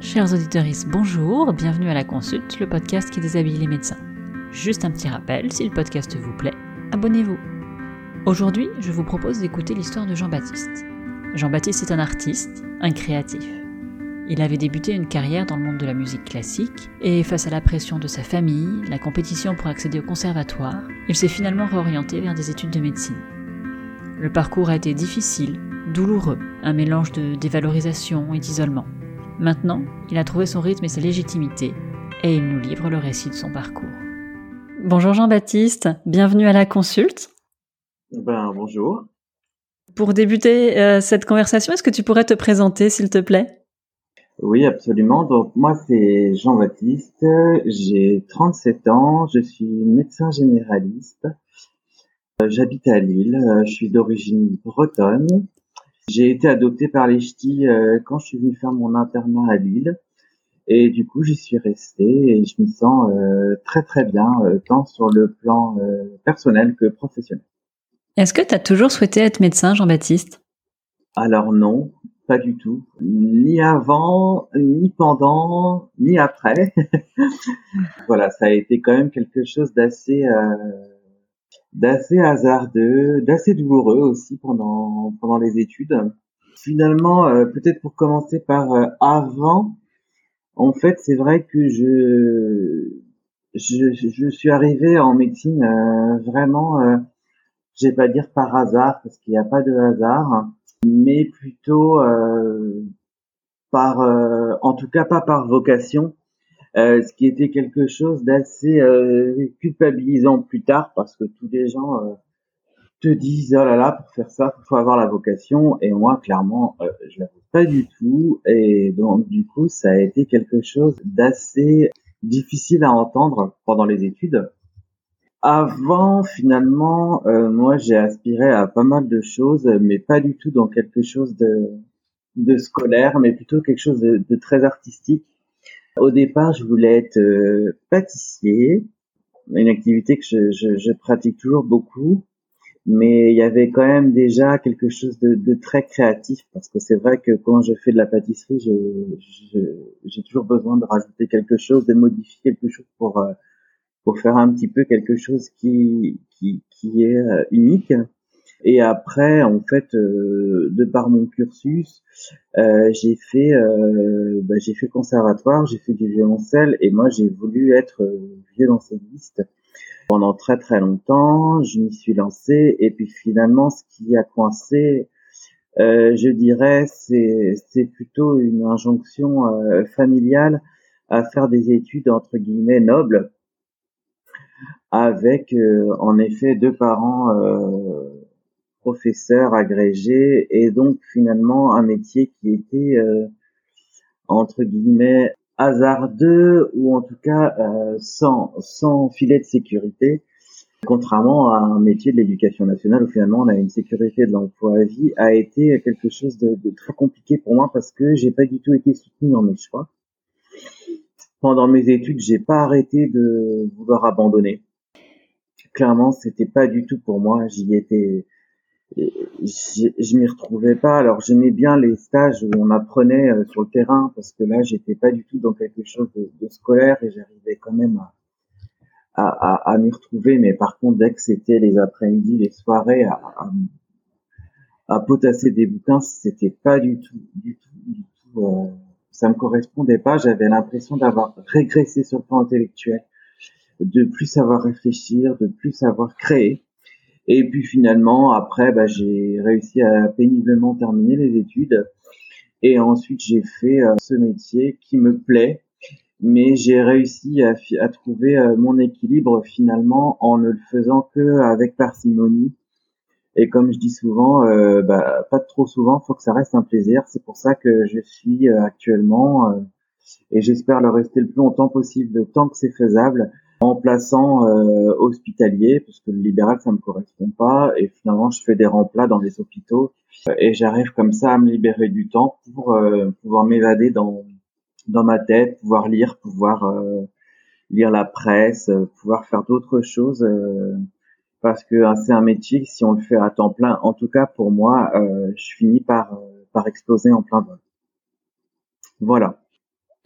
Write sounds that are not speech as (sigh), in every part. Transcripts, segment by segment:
Chers auditeurs, bonjour, bienvenue à la consulte, le podcast qui déshabille les médecins. Juste un petit rappel, si le podcast vous plaît, abonnez-vous. Aujourd'hui, je vous propose d'écouter l'histoire de Jean-Baptiste. Jean-Baptiste est un artiste, un créatif. Il avait débuté une carrière dans le monde de la musique classique, et face à la pression de sa famille, la compétition pour accéder au conservatoire, il s'est finalement réorienté vers des études de médecine. Le parcours a été difficile, douloureux, un mélange de dévalorisation et d'isolement. Maintenant, il a trouvé son rythme et sa légitimité, et il nous livre le récit de son parcours. Bonjour Jean-Baptiste, bienvenue à la consulte. Ben, bonjour. Pour débuter euh, cette conversation, est-ce que tu pourrais te présenter, s'il te plaît? Oui, absolument. Donc, moi, c'est Jean-Baptiste. J'ai 37 ans. Je suis médecin généraliste. Euh, j'habite à Lille. Euh, je suis d'origine bretonne. J'ai été adopté par les ch'tis quand je suis venu faire mon internat à Lille. Et du coup, j'y suis resté et je m'y sens très très bien, tant sur le plan personnel que professionnel. Est-ce que tu as toujours souhaité être médecin, Jean-Baptiste? Alors non, pas du tout. Ni avant, ni pendant, ni après. (laughs) voilà, ça a été quand même quelque chose d'assez euh, d'assez hasardeux, d'assez douloureux aussi pendant pendant les études. Finalement, euh, peut-être pour commencer par euh, avant, en fait, c'est vrai que je, je je suis arrivé en médecine vraiment je vais pas dire par hasard parce qu'il n'y a pas de hasard, mais plutôt euh, par, euh, en tout cas pas par vocation, euh, ce qui était quelque chose d'assez culpabilisant plus tard parce que tous les gens te disent oh là là pour faire ça faut avoir la vocation. Et moi clairement je l'avais pas du tout. Et donc du coup ça a été quelque chose d'assez difficile à entendre pendant les études. Avant, finalement, euh, moi, j'ai aspiré à pas mal de choses, mais pas du tout dans quelque chose de, de scolaire, mais plutôt quelque chose de, très artistique. Au départ, je voulais être euh, pâtissier, une activité que je, je, je, pratique toujours beaucoup, mais il y avait quand même déjà quelque chose de, de très créatif, parce que c'est vrai que quand je fais de la pâtisserie, j'ai toujours besoin de rajouter quelque chose, de modifier quelque chose pour euh, pour faire un petit peu quelque chose qui qui, qui est euh, unique. Et après, en fait, euh, de par mon cursus, euh, j'ai fait euh, bah, j'ai fait conservatoire, j'ai fait du violoncelle et moi j'ai voulu être violoncelliste pendant très très longtemps. Je m'y suis lancé et puis finalement, ce qui a coincé, je dirais, c'est c'est plutôt une injonction familiale à faire des études entre guillemets nobles avec euh, en effet deux parents euh, professeurs agrégés et donc finalement un métier qui était euh, entre guillemets hasardeux ou en tout cas sans sans filet de sécurité contrairement à un métier de l'éducation nationale où finalement on a une sécurité de l'emploi à vie a été quelque chose de, de, très compliqué pour moi parce que j'ai pas du tout été soutenu dans mes choix pendant mes études j'ai pas arrêté de vouloir abandonner clairement, c'était pas du tout pour moi. J'y étais, je m'y retrouvais pas. Alors j'aimais bien les stages où on apprenait euh, sur le terrain parce que là, j'étais pas du tout dans quelque chose de, scolaire et j'arrivais quand même à, à, m'y retrouver. Mais par contre, dès que c'était les après-midi, les soirées, à, à, potasser des bouquins, c'était pas du tout, du tout, du tout. Euh, ça me correspondait pas. J'avais l'impression d'avoir régressé sur le plan intellectuel de plus savoir réfléchir, de plus savoir créer. Et puis finalement, après, bah, j'ai réussi à péniblement terminer les études. Et ensuite, j'ai fait euh, ce métier qui me plaît, mais j'ai réussi à, trouver euh, mon équilibre finalement en ne le faisant que avec parcimonie. Et comme je dis souvent, euh, bah, pas trop souvent, faut que ça reste un plaisir. C'est pour ça que je suis actuellement, et j'espère le rester le plus longtemps possible, tant que c'est faisable, remplaçant euh, hospitalier parce que le libéral ça me correspond pas et finalement je fais des remplats dans les hôpitaux et j'arrive comme ça à me libérer du temps pour euh, pouvoir m'évader dans dans ma tête, pouvoir lire, pouvoir euh, lire la presse, pouvoir faire d'autres choses parce que hein, c'est un métier si on le fait à temps plein, en tout cas pour moi, euh, je finis par euh, par exploser en plein vol. Voilà.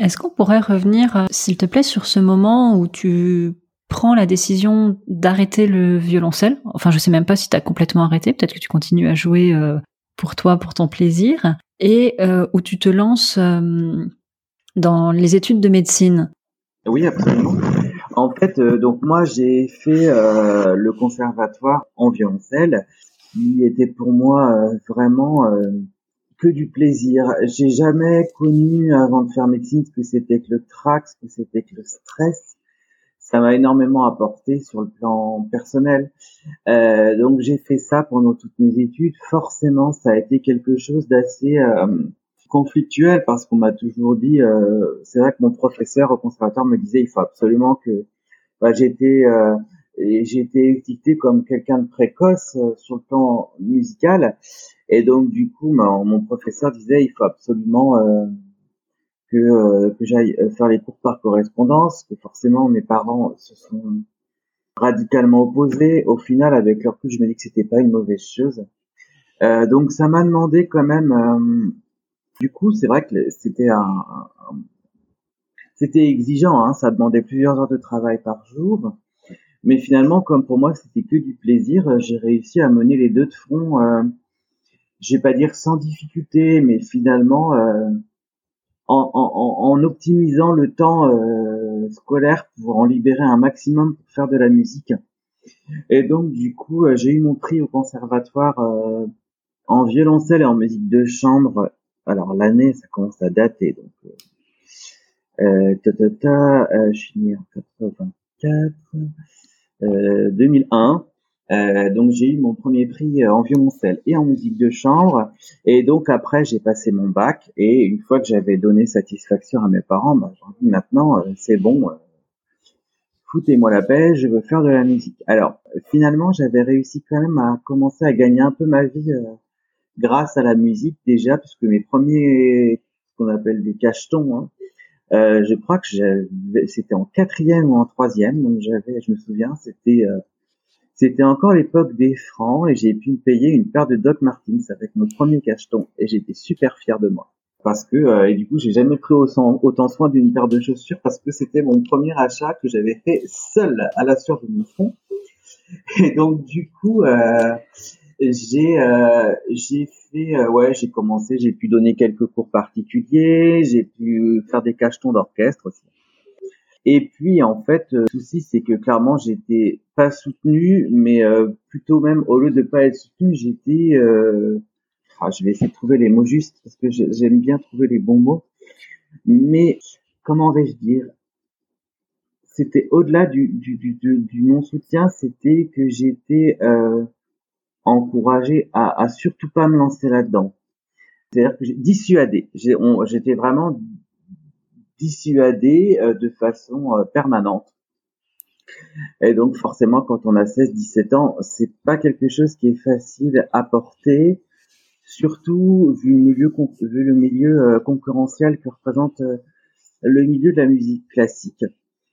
Est-ce qu'on pourrait revenir, euh, s'il te plaît, sur ce moment où tu prends la décision d'arrêter le violoncelle? Enfin, je sais même pas si tu as complètement arrêté, peut-être que tu continues à jouer pour toi, pour ton plaisir, et où tu te lances dans les études de médecine. Oui, absolument. En fait, euh, donc moi j'ai fait euh, le conservatoire en violoncelle, qui était pour moi euh, vraiment que du plaisir. J'ai jamais connu avant de faire médecine ce que c'était que le trac, ce que c'était que le stress. Ça m'a énormément apporté sur le plan personnel. donc j'ai fait ça pendant toutes mes études. Forcément, ça a été quelque chose d'assez conflictuel parce qu'on m'a toujours dit, euh, c'est vrai que mon professeur au conservatoire me disait, il faut absolument que bah, j'étais euh, j'étais étiqueté comme quelqu'un de précoce euh, sur le plan musical et donc du coup mon professeur disait il faut absolument euh, que euh, que j'aille faire les cours par correspondance que forcément mes parents se sont radicalement opposés au final avec leur coup je me dis que c'était pas une mauvaise chose donc ça m'a demandé quand même du coup, c'est vrai que c'était un, c'était exigeant, hein, ça demandait plusieurs heures de travail par jour. Mais finalement, comme pour moi c'était que du plaisir, euh, j'ai réussi à mener les deux de front. Euh, je vais pas dire sans difficulté, mais finalement euh, en, optimisant le temps euh, scolaire pour en libérer un maximum pour faire de la musique. Et donc du coup, j'ai eu mon prix au conservatoire en violoncelle et en musique de chambre alors l'année, ça commence à dater. Donc, euh, euh ta, ta, ta, euh, je suis né en 84, euh, 2001. Euh, donc j'ai eu mon premier prix en violoncelle et en musique de chambre. Et donc après j'ai passé mon bac et une fois que j'avais donné satisfaction à mes parents, bah, j'ai dit maintenant euh, c'est bon, foutez-moi la paix, je veux faire de la musique. Alors finalement j'avais réussi quand même à commencer à gagner un peu ma vie grâce à la musique déjà, puisque mes premiers, ce qu'on appelle des cachetons, hein, euh, je crois que c'était en quatrième ou en troisième, donc j'avais, je me souviens, c'était euh, c'était encore l'époque des francs et j'ai pu me payer une paire de Doc Martens avec mon premier cacheton et j'étais super fier de moi. Parce que euh, et du coup j'ai jamais pris autant, soin d'une paire de chaussures parce que c'était mon premier achat que j'avais fait seul à la sueur de mon front et donc du coup euh, j'ai euh, j'ai fait euh, ouais j'ai commencé j'ai pu donner quelques cours particuliers j'ai pu faire des cachetons d'orchestre aussi et puis en fait euh, le souci c'est que clairement j'étais pas soutenu mais euh, plutôt même au lieu de pas être soutenu j'étais ah, je vais essayer de trouver les mots justes parce que j'aime bien trouver les bons mots mais comment vais-je dire? C'était au-delà du, du, du, du non soutien c'était que j'étais euh, encouragé à, à surtout pas me lancer là-dedans. C'est-à-dire que j'ai dissuadé. J'étais vraiment dissuadé euh, de façon euh, permanente. Et donc forcément, quand on a 16-17 ans, c'est pas quelque chose qui est facile à porter, surtout vu le milieu, vu le milieu euh, concurrentiel que représente le milieu de la musique classique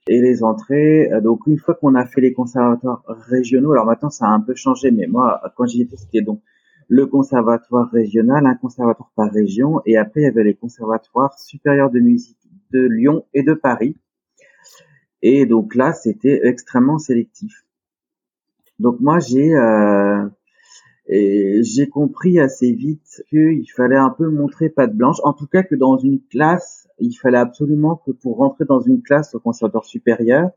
et les entrées. Donc une fois qu'on a fait les conservatoires régionaux, alors maintenant ça a un peu changé, mais moi quand j'y étais c'était donc le conservatoire régional, un conservatoire par région, et après il y avait les conservatoires supérieurs de musique de Lyon et de Paris. Et donc là c'était extrêmement sélectif. Donc moi j'ai euh, j'ai compris assez vite qu'il fallait un peu montrer patte blanche, en tout cas que dans une classe il fallait absolument que pour rentrer dans une classe au conservatoire supérieur,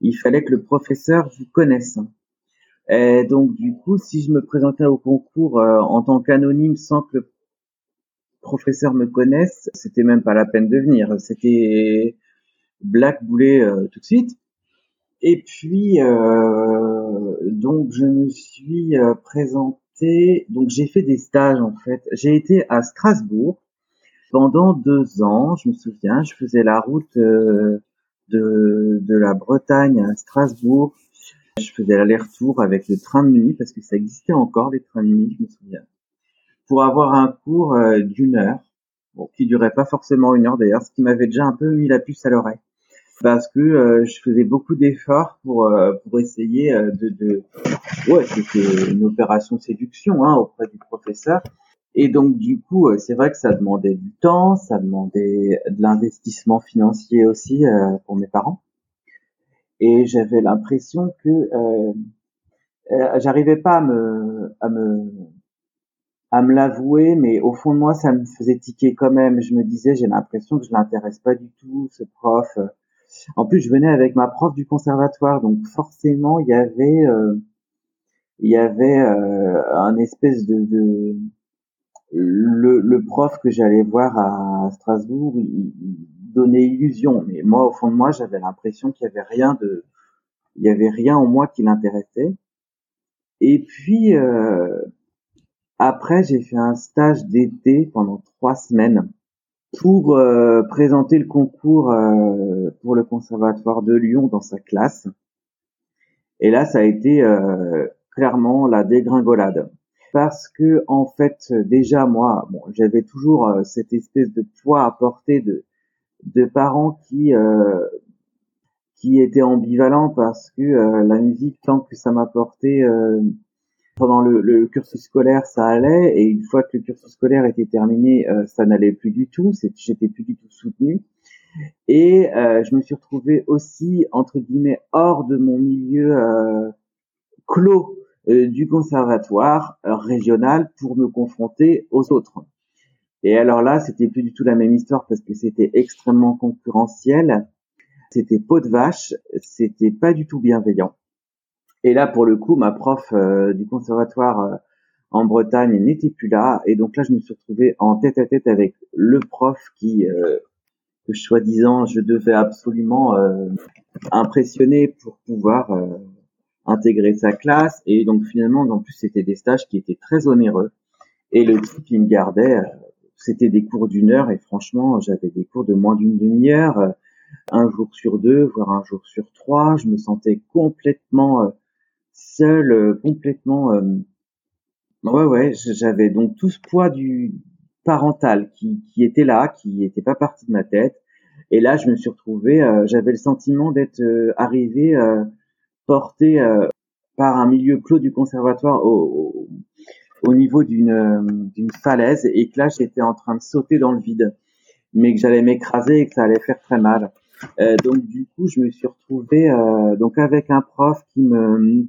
il fallait que le professeur vous connaisse. Et donc du coup, si je me présentais au concours euh, en tant qu'anonyme sans que le professeur me connaisse, c'était même pas la peine de venir. C'était black boulet euh, tout de suite. Et puis euh, donc je me suis présenté, donc j'ai fait des stages en fait. J'ai été à Strasbourg pendant deux ans, je me souviens, je faisais la route euh, de, de la Bretagne à Strasbourg. Je faisais l'aller-retour avec le train de nuit parce que ça existait encore les trains de nuit, je me souviens, pour avoir un cours euh, d'une heure, bon, qui durait pas forcément une heure d'ailleurs, ce qui m'avait déjà un peu mis la puce à l'oreille. parce que je faisais beaucoup d'efforts pour pour essayer de, de ouais c'était une opération séduction hein, auprès du professeur. Et donc du coup c'est vrai que ça demandait du temps ça demandait de l'investissement financier aussi pour mes parents. Et j'avais l'impression que euh, euh, j'arrivais pas à me à me à me l'avouer, mais au fond de moi, ça me faisait tiquer quand même. Je me disais, j'ai l'impression que je l'intéresse pas du tout, ce prof. En plus, je venais avec ma prof du conservatoire, donc forcément, il y avait, euh, il y avait euh, un espèce de, de le, le, prof que j'allais voir à Strasbourg, il, donnait illusion. Mais moi, au fond de moi, j'avais l'impression qu'il y avait rien de, il y avait rien en moi qui l'intéressait. Et puis euh, après, j'ai fait un stage d'été pendant trois semaines pour euh, présenter le concours euh, pour le conservatoire de Lyon dans sa classe. Et là, ça a été clairement la dégringolade parce que en fait déjà moi bon j'avais toujours cette espèce de poids à porter de de parents qui euh, qui étaient ambivalents parce que euh, la musique tant que ça m'apportait euh, pendant le, le, cursus scolaire ça allait et une fois que le cursus scolaire était terminé ça n'allait plus du tout j'étais plus du tout soutenu et je me suis retrouvé aussi entre guillemets hors de mon milieu clos du conservatoire régional pour me confronter aux autres et alors là, c'était plus du tout la même histoire parce que c'était extrêmement concurrentiel. C'était peau de vache, c'était pas du tout bienveillant. Et là, pour le coup, ma prof euh, du conservatoire euh, en Bretagne n'était plus là. Et donc là, je me suis retrouvé en tête à tête avec le prof qui, euh, que soi-disant, je devais absolument impressionner pour pouvoir intégrer sa classe. Et donc finalement, en plus, c'était des stages qui étaient très onéreux. Et le type, il me gardait c'était des cours d'une heure et franchement, j'avais des cours de moins d'une demi-heure, euh, un jour sur deux, voire un jour sur trois. Je me sentais complètement euh, seul, euh, complètement. Ouais, ouais, j'avais donc tout ce poids du parental qui, qui était là, qui n'était pas parti de ma tête. Et là, je me suis retrouvé, j'avais le sentiment d'être arrivé porté par un milieu clos du conservatoire au, au niveau d'une euh, d'une falaise et que là j'étais en train de sauter dans le vide, mais que j'allais m'écraser et que ça allait faire très mal. Euh, donc du coup je me suis retrouvé euh, donc avec un prof qui me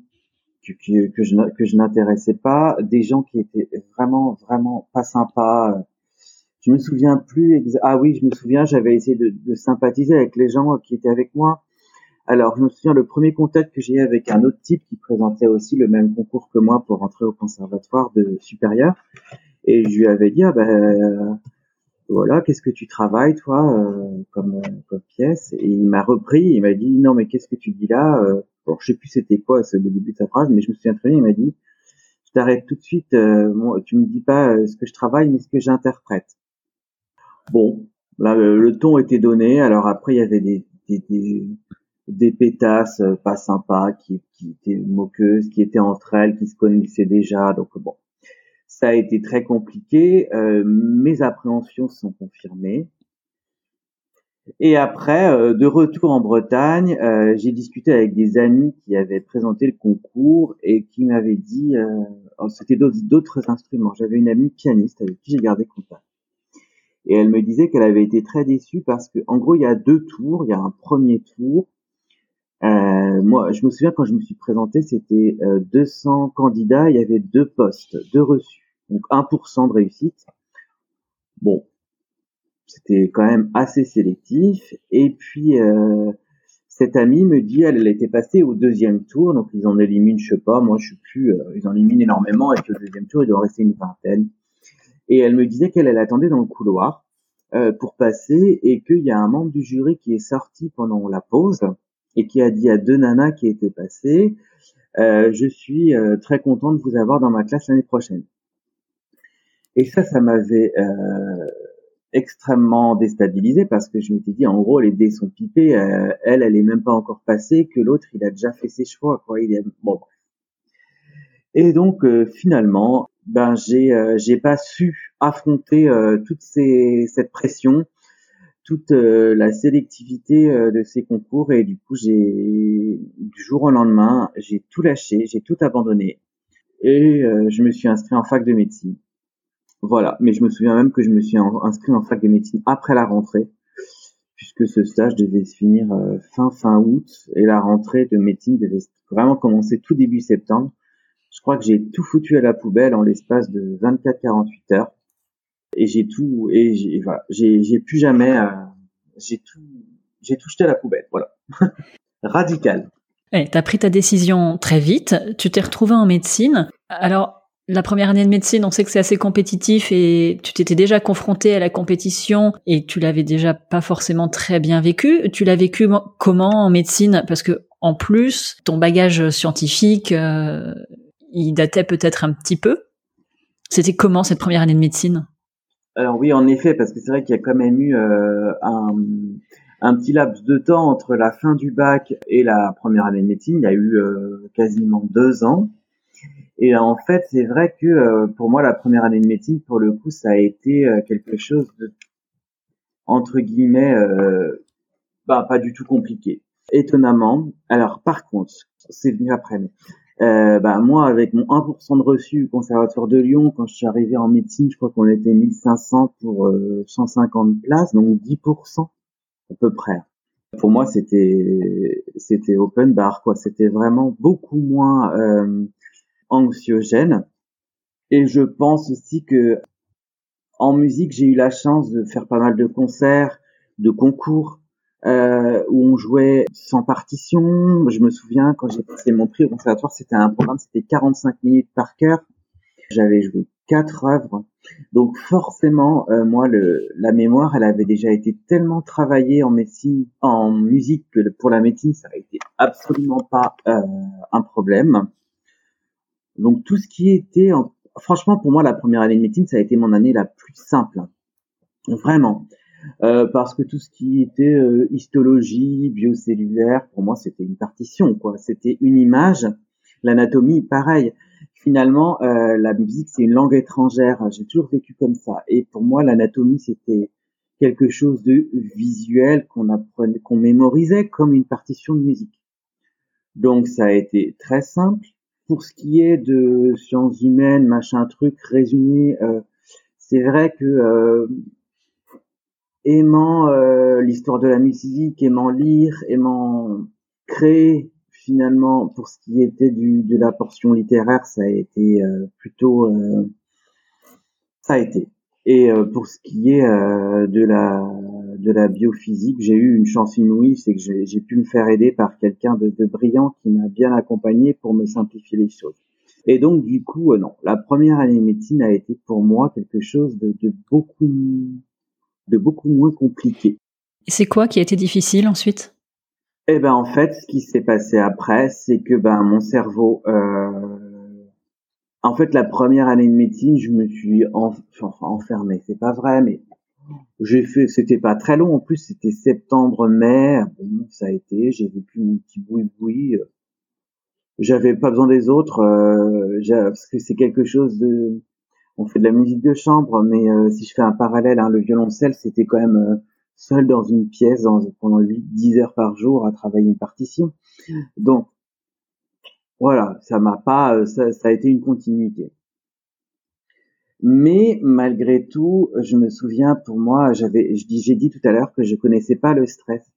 que, que je que je n'intéressais pas, des gens qui étaient vraiment vraiment pas sympas. Je me souviens plus ah oui je me souviens j'avais essayé de, de sympathiser avec les gens qui étaient avec moi alors, je me souviens, le premier contact que j'ai eu avec un autre type qui présentait aussi le même concours que moi pour rentrer au conservatoire de supérieur. Et je lui avais dit, ah ben, voilà, qu'est-ce que tu travailles, toi, euh, comme, comme pièce? Et il m'a repris, il m'a dit, non, mais qu'est-ce que tu dis là euh, Bon, je sais plus c'était quoi le début de sa phrase, mais je me souviens très bien, il m'a dit, je t'arrête tout de suite, euh, tu me dis pas euh, ce que je travaille, mais ce que j'interprète. Bon, là, le, ton était donné, alors après, il y avait des, des, des des pétasses euh, pas sympas qui, qui étaient moqueuses, qui étaient entre elles, qui se connaissaient déjà. Donc bon, ça a été très compliqué. Euh, mes appréhensions sont confirmées. Et après, euh, de retour en Bretagne, j'ai discuté avec des amis qui avaient présenté le concours et qui m'avaient dit, oh, c'était d'autres instruments. J'avais une amie pianiste avec qui j'ai gardé contact. Et elle me disait qu'elle avait été très déçue parce que, en gros, il y a deux tours. Il y a un premier tour euh, moi, je me souviens quand je me suis présenté, c'était 200 euh, candidats, il y avait deux postes, deux reçus, donc 1% de réussite. Bon, c'était quand même assez sélectif. Et puis euh, cette amie me dit, elle, elle était passée au deuxième tour, donc ils en éliminent, je sais pas, moi je suis plus, euh, ils en éliminent énormément et qu'au deuxième tour il doit rester une vingtaine. Et elle me disait qu'elle elle attendait dans le couloir pour passer et qu'il y a un membre du jury qui est sorti pendant la pause et qui a dit à deux nanas qui étaient passées, euh, je suis euh, très content de vous avoir dans ma classe l'année prochaine. Et ça, ça m'avait euh, extrêmement déstabilisé parce que je m'étais dit, en gros, les dés sont pipés, euh, elle, elle est même pas encore passée, que l'autre, il a déjà fait ses choix, quoi. Il est bon. Et donc, euh, finalement, ben j'ai j'ai pas su affronter toute ces, cette pression toute la sélectivité de ces concours et du coup j'ai du jour au lendemain j'ai tout lâché, j'ai tout abandonné et je me suis inscrit en fac de médecine. Voilà, mais je me souviens même que je me suis inscrit en fac de médecine après la rentrée puisque ce stage devait se finir euh, fin fin août et la rentrée de médecine devait vraiment commencer tout début septembre. Je crois que j'ai tout foutu à la poubelle en l'espace de 24-48 heures et j'ai tout et j'ai voilà, j'ai plus jamais euh, j'ai tout j'ai tout jeté à la poubelle, voilà. (laughs) Radical. tu as pris ta décision très vite, tu t'es retrouvé en médecine. Alors, la première année de médecine, on sait que c'est assez compétitif et tu t'étais déjà confronté à la compétition et tu l'avais déjà pas forcément très bien vécu. Tu l'as vécu comment en médecine? Parce que en plus, ton bagage scientifique, euh, il datait peut-être un petit peu. C'était comment cette première année de médecine? Alors oui, en effet, parce que c'est vrai qu'il y a quand même eu euh, un, petit laps de temps entre la fin du bac et la première année de médecine. Il y a eu euh, quasiment deux ans. Et en fait, c'est vrai que euh, pour moi, la première année de médecine, pour le coup, ça a été euh, quelque chose de entre guillemets, euh, bah, pas du tout compliqué. Étonnamment. Alors, par contre, c'est venu après. Mais, euh, bah, moi, avec mon 1% de reçu au Conservatoire de Lyon, quand je suis arrivé en médecine, je crois qu'on était 1500 pour 150 places, donc 10% à peu près. Pour moi, c'était c'était open bar, quoi. C'était vraiment beaucoup moins anxiogène. Et je pense aussi que en musique, j'ai eu la chance de faire pas mal de concerts, de concours euh, où on jouait sans partition. Je me souviens quand j'ai passé mon prix au conservatoire, c'était un programme, c'était 45 minutes par cœur. J'avais joué quatre œuvres. Donc forcément, euh, moi, le, la mémoire, elle avait déjà été tellement travaillée en médecine, en musique que pour la médecine, ça a été absolument pas euh, un problème. Donc tout ce qui était, franchement pour moi la première année de médecine ça a été mon année la plus simple, vraiment, euh, parce que tout ce qui était euh, histologie, biocellulaire, pour moi c'était une partition quoi, c'était une image, l'anatomie pareil. Finalement euh, la musique c'est une langue étrangère, j'ai toujours vécu comme ça. Et pour moi l'anatomie c'était quelque chose de visuel qu'on apprenait, qu'on mémorisait comme une partition de musique. Donc ça a été très simple pour ce qui est de sciences humaines, machin truc, résumé, euh, c'est vrai que euh, aimant euh, l'histoire de la musique, aimant lire, aimant créer, finalement, pour ce qui était du, de la portion littéraire, ça a été plutôt, ça a été. Et pour ce qui est de la de la biophysique, j'ai eu une chance inouïe, c'est que j'ai pu me faire aider par quelqu'un de, brillant qui m'a bien accompagné pour me simplifier les choses. Et donc du coup, euh, non, la première année de médecine a été pour moi quelque chose de, beaucoup de beaucoup moins compliqué. Et c'est quoi qui a été difficile ensuite? Eh ben en fait, ce qui s'est passé après, c'est que ben mon cerveau, euh, en fait, la première année de médecine, je me suis enfermé. C'est pas vrai, mais j'ai fait, c'était pas très long en plus, c'était septembre-mai. Bon, ça a été, j'ai vécu mon petit boui-boui. J'avais pas besoin des autres euh, parce que c'est quelque chose de. On fait de la musique de chambre, mais euh, si je fais un parallèle, hein, le violoncelle, c'était quand même euh, seul dans une pièce dans, pendant 8-10 heures par jour à travailler une partition. Donc voilà, ça m'a pas, ça, ça a été une continuité. Mais malgré tout, je me souviens, pour moi, j'avais, j'ai dit tout à l'heure que je connaissais pas le stress.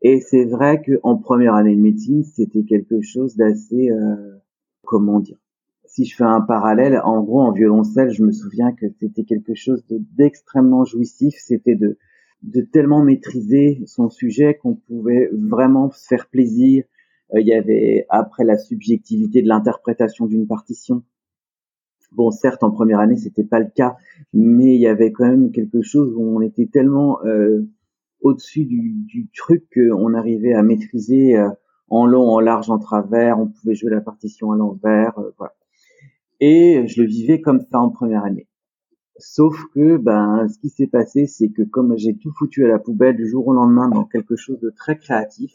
Et c'est vrai qu'en première année de médecine, c'était quelque chose d'assez, euh, comment dire? Si je fais un parallèle, en gros, en violoncelle, je me souviens que c'était quelque chose d'extrêmement jouissif. C'était de, de tellement maîtriser son sujet qu'on pouvait vraiment se faire plaisir. Euh, il y avait après la subjectivité de l'interprétation d'une partition Bon, certes, en première année, c'était pas le cas, mais il y avait quand même quelque chose où on était tellement euh, au-dessus du, du, truc qu'on arrivait à maîtriser euh, en long, en large, en travers. On pouvait jouer la partition à l'envers, euh. Et je le vivais comme ça en première année. Sauf que, ben, ce qui s'est passé, c'est que comme j'ai tout foutu à la poubelle du jour au lendemain dans quelque chose de très créatif,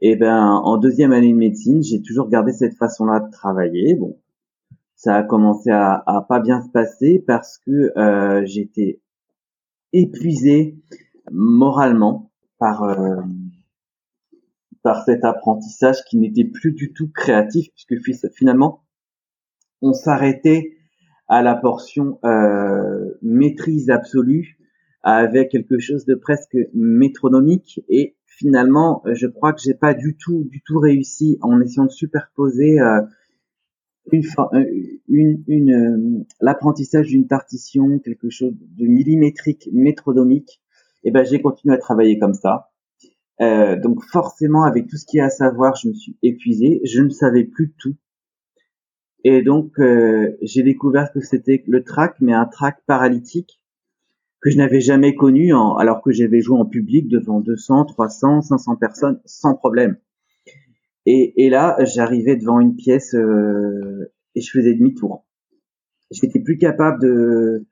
et ben, en deuxième année de médecine, j'ai toujours gardé cette façon-là de travailler. Bon, ça a commencé à, à pas bien se passer parce que euh, j'étais épuisé moralement par euh, par cet apprentissage qui n'était plus du tout créatif puisque finalement on s'arrêtait à la portion euh, maîtrise absolue avec quelque chose de presque métronomique et finalement je crois que j'ai pas du tout du tout réussi en essayant de superposer euh, une, une, une euh, l'apprentissage d'une partition quelque chose de millimétrique métronomique et eh ben j'ai continué à travailler comme ça. Euh, donc forcément avec tout ce qu'il y a à savoir je me suis épuisé. Je ne savais plus tout. Et donc, euh, j'ai découvert que c'était le track, mais un track paralytique que je n'avais jamais connu, alors que j'avais joué en public devant 200, 300, 500 personnes sans problème. Et, et là, j'arrivais devant une pièce euh, et je faisais demi-tour. J'étais plus capable de,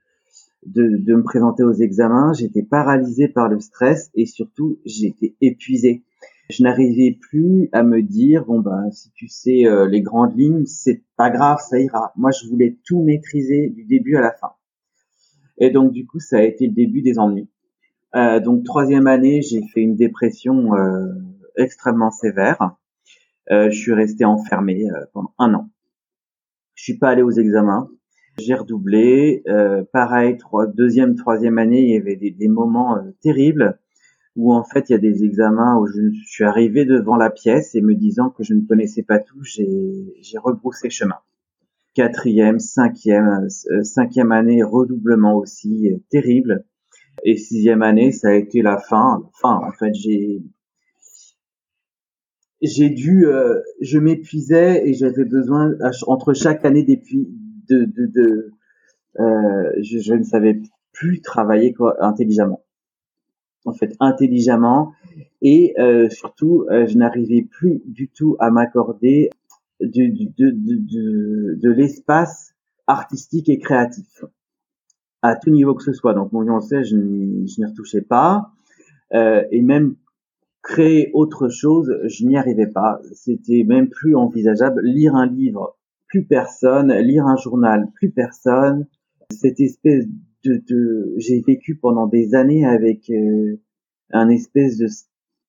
de, de me présenter aux examens. J'étais paralysé par le stress et surtout, j'étais épuisé. Je n'arrivais plus à me dire bon bah si tu sais euh, les grandes lignes, c'est pas grave, ça ira. Moi, je voulais tout maîtriser du début à la fin. Et donc du coup, ça a été le début des ennuis. Euh, donc troisième année, j'ai fait une dépression euh, extrêmement sévère. Euh, je suis resté enfermé euh, pendant un an. Je suis pas allé aux examens. J'ai redoublé. pareil, trois, deuxième, troisième année, il y avait des, des moments terribles où en fait il y a des examens où je suis arrivé devant la pièce et me disant que je ne connaissais pas tout, j'ai, rebroussé chemin. Quatrième, cinquième, euh, cinquième année, redoublement aussi, euh, terrible. Et sixième année, ça a été la fin. Enfin, en fait, j'ai, j'ai dû, euh, je m'épuisais et j'avais besoin entre chaque année depuis de, de, de euh, je, je, ne savais plus travailler quoi, intelligemment. En fait intelligemment. Et euh, surtout euh, je n'arrivais plus du tout à m'accorder de, de, de, de, l'espace artistique et créatif. À tout niveau que ce soit. Donc mon n'y, je n'y retouchais pas. Euh, et même créer autre chose, je n'y arrivais pas. C'était même plus envisageable. Lire un livre, plus personne. Lire un journal, plus personne. Cette espèce de, j'ai vécu pendant des années avec euh, un espèce de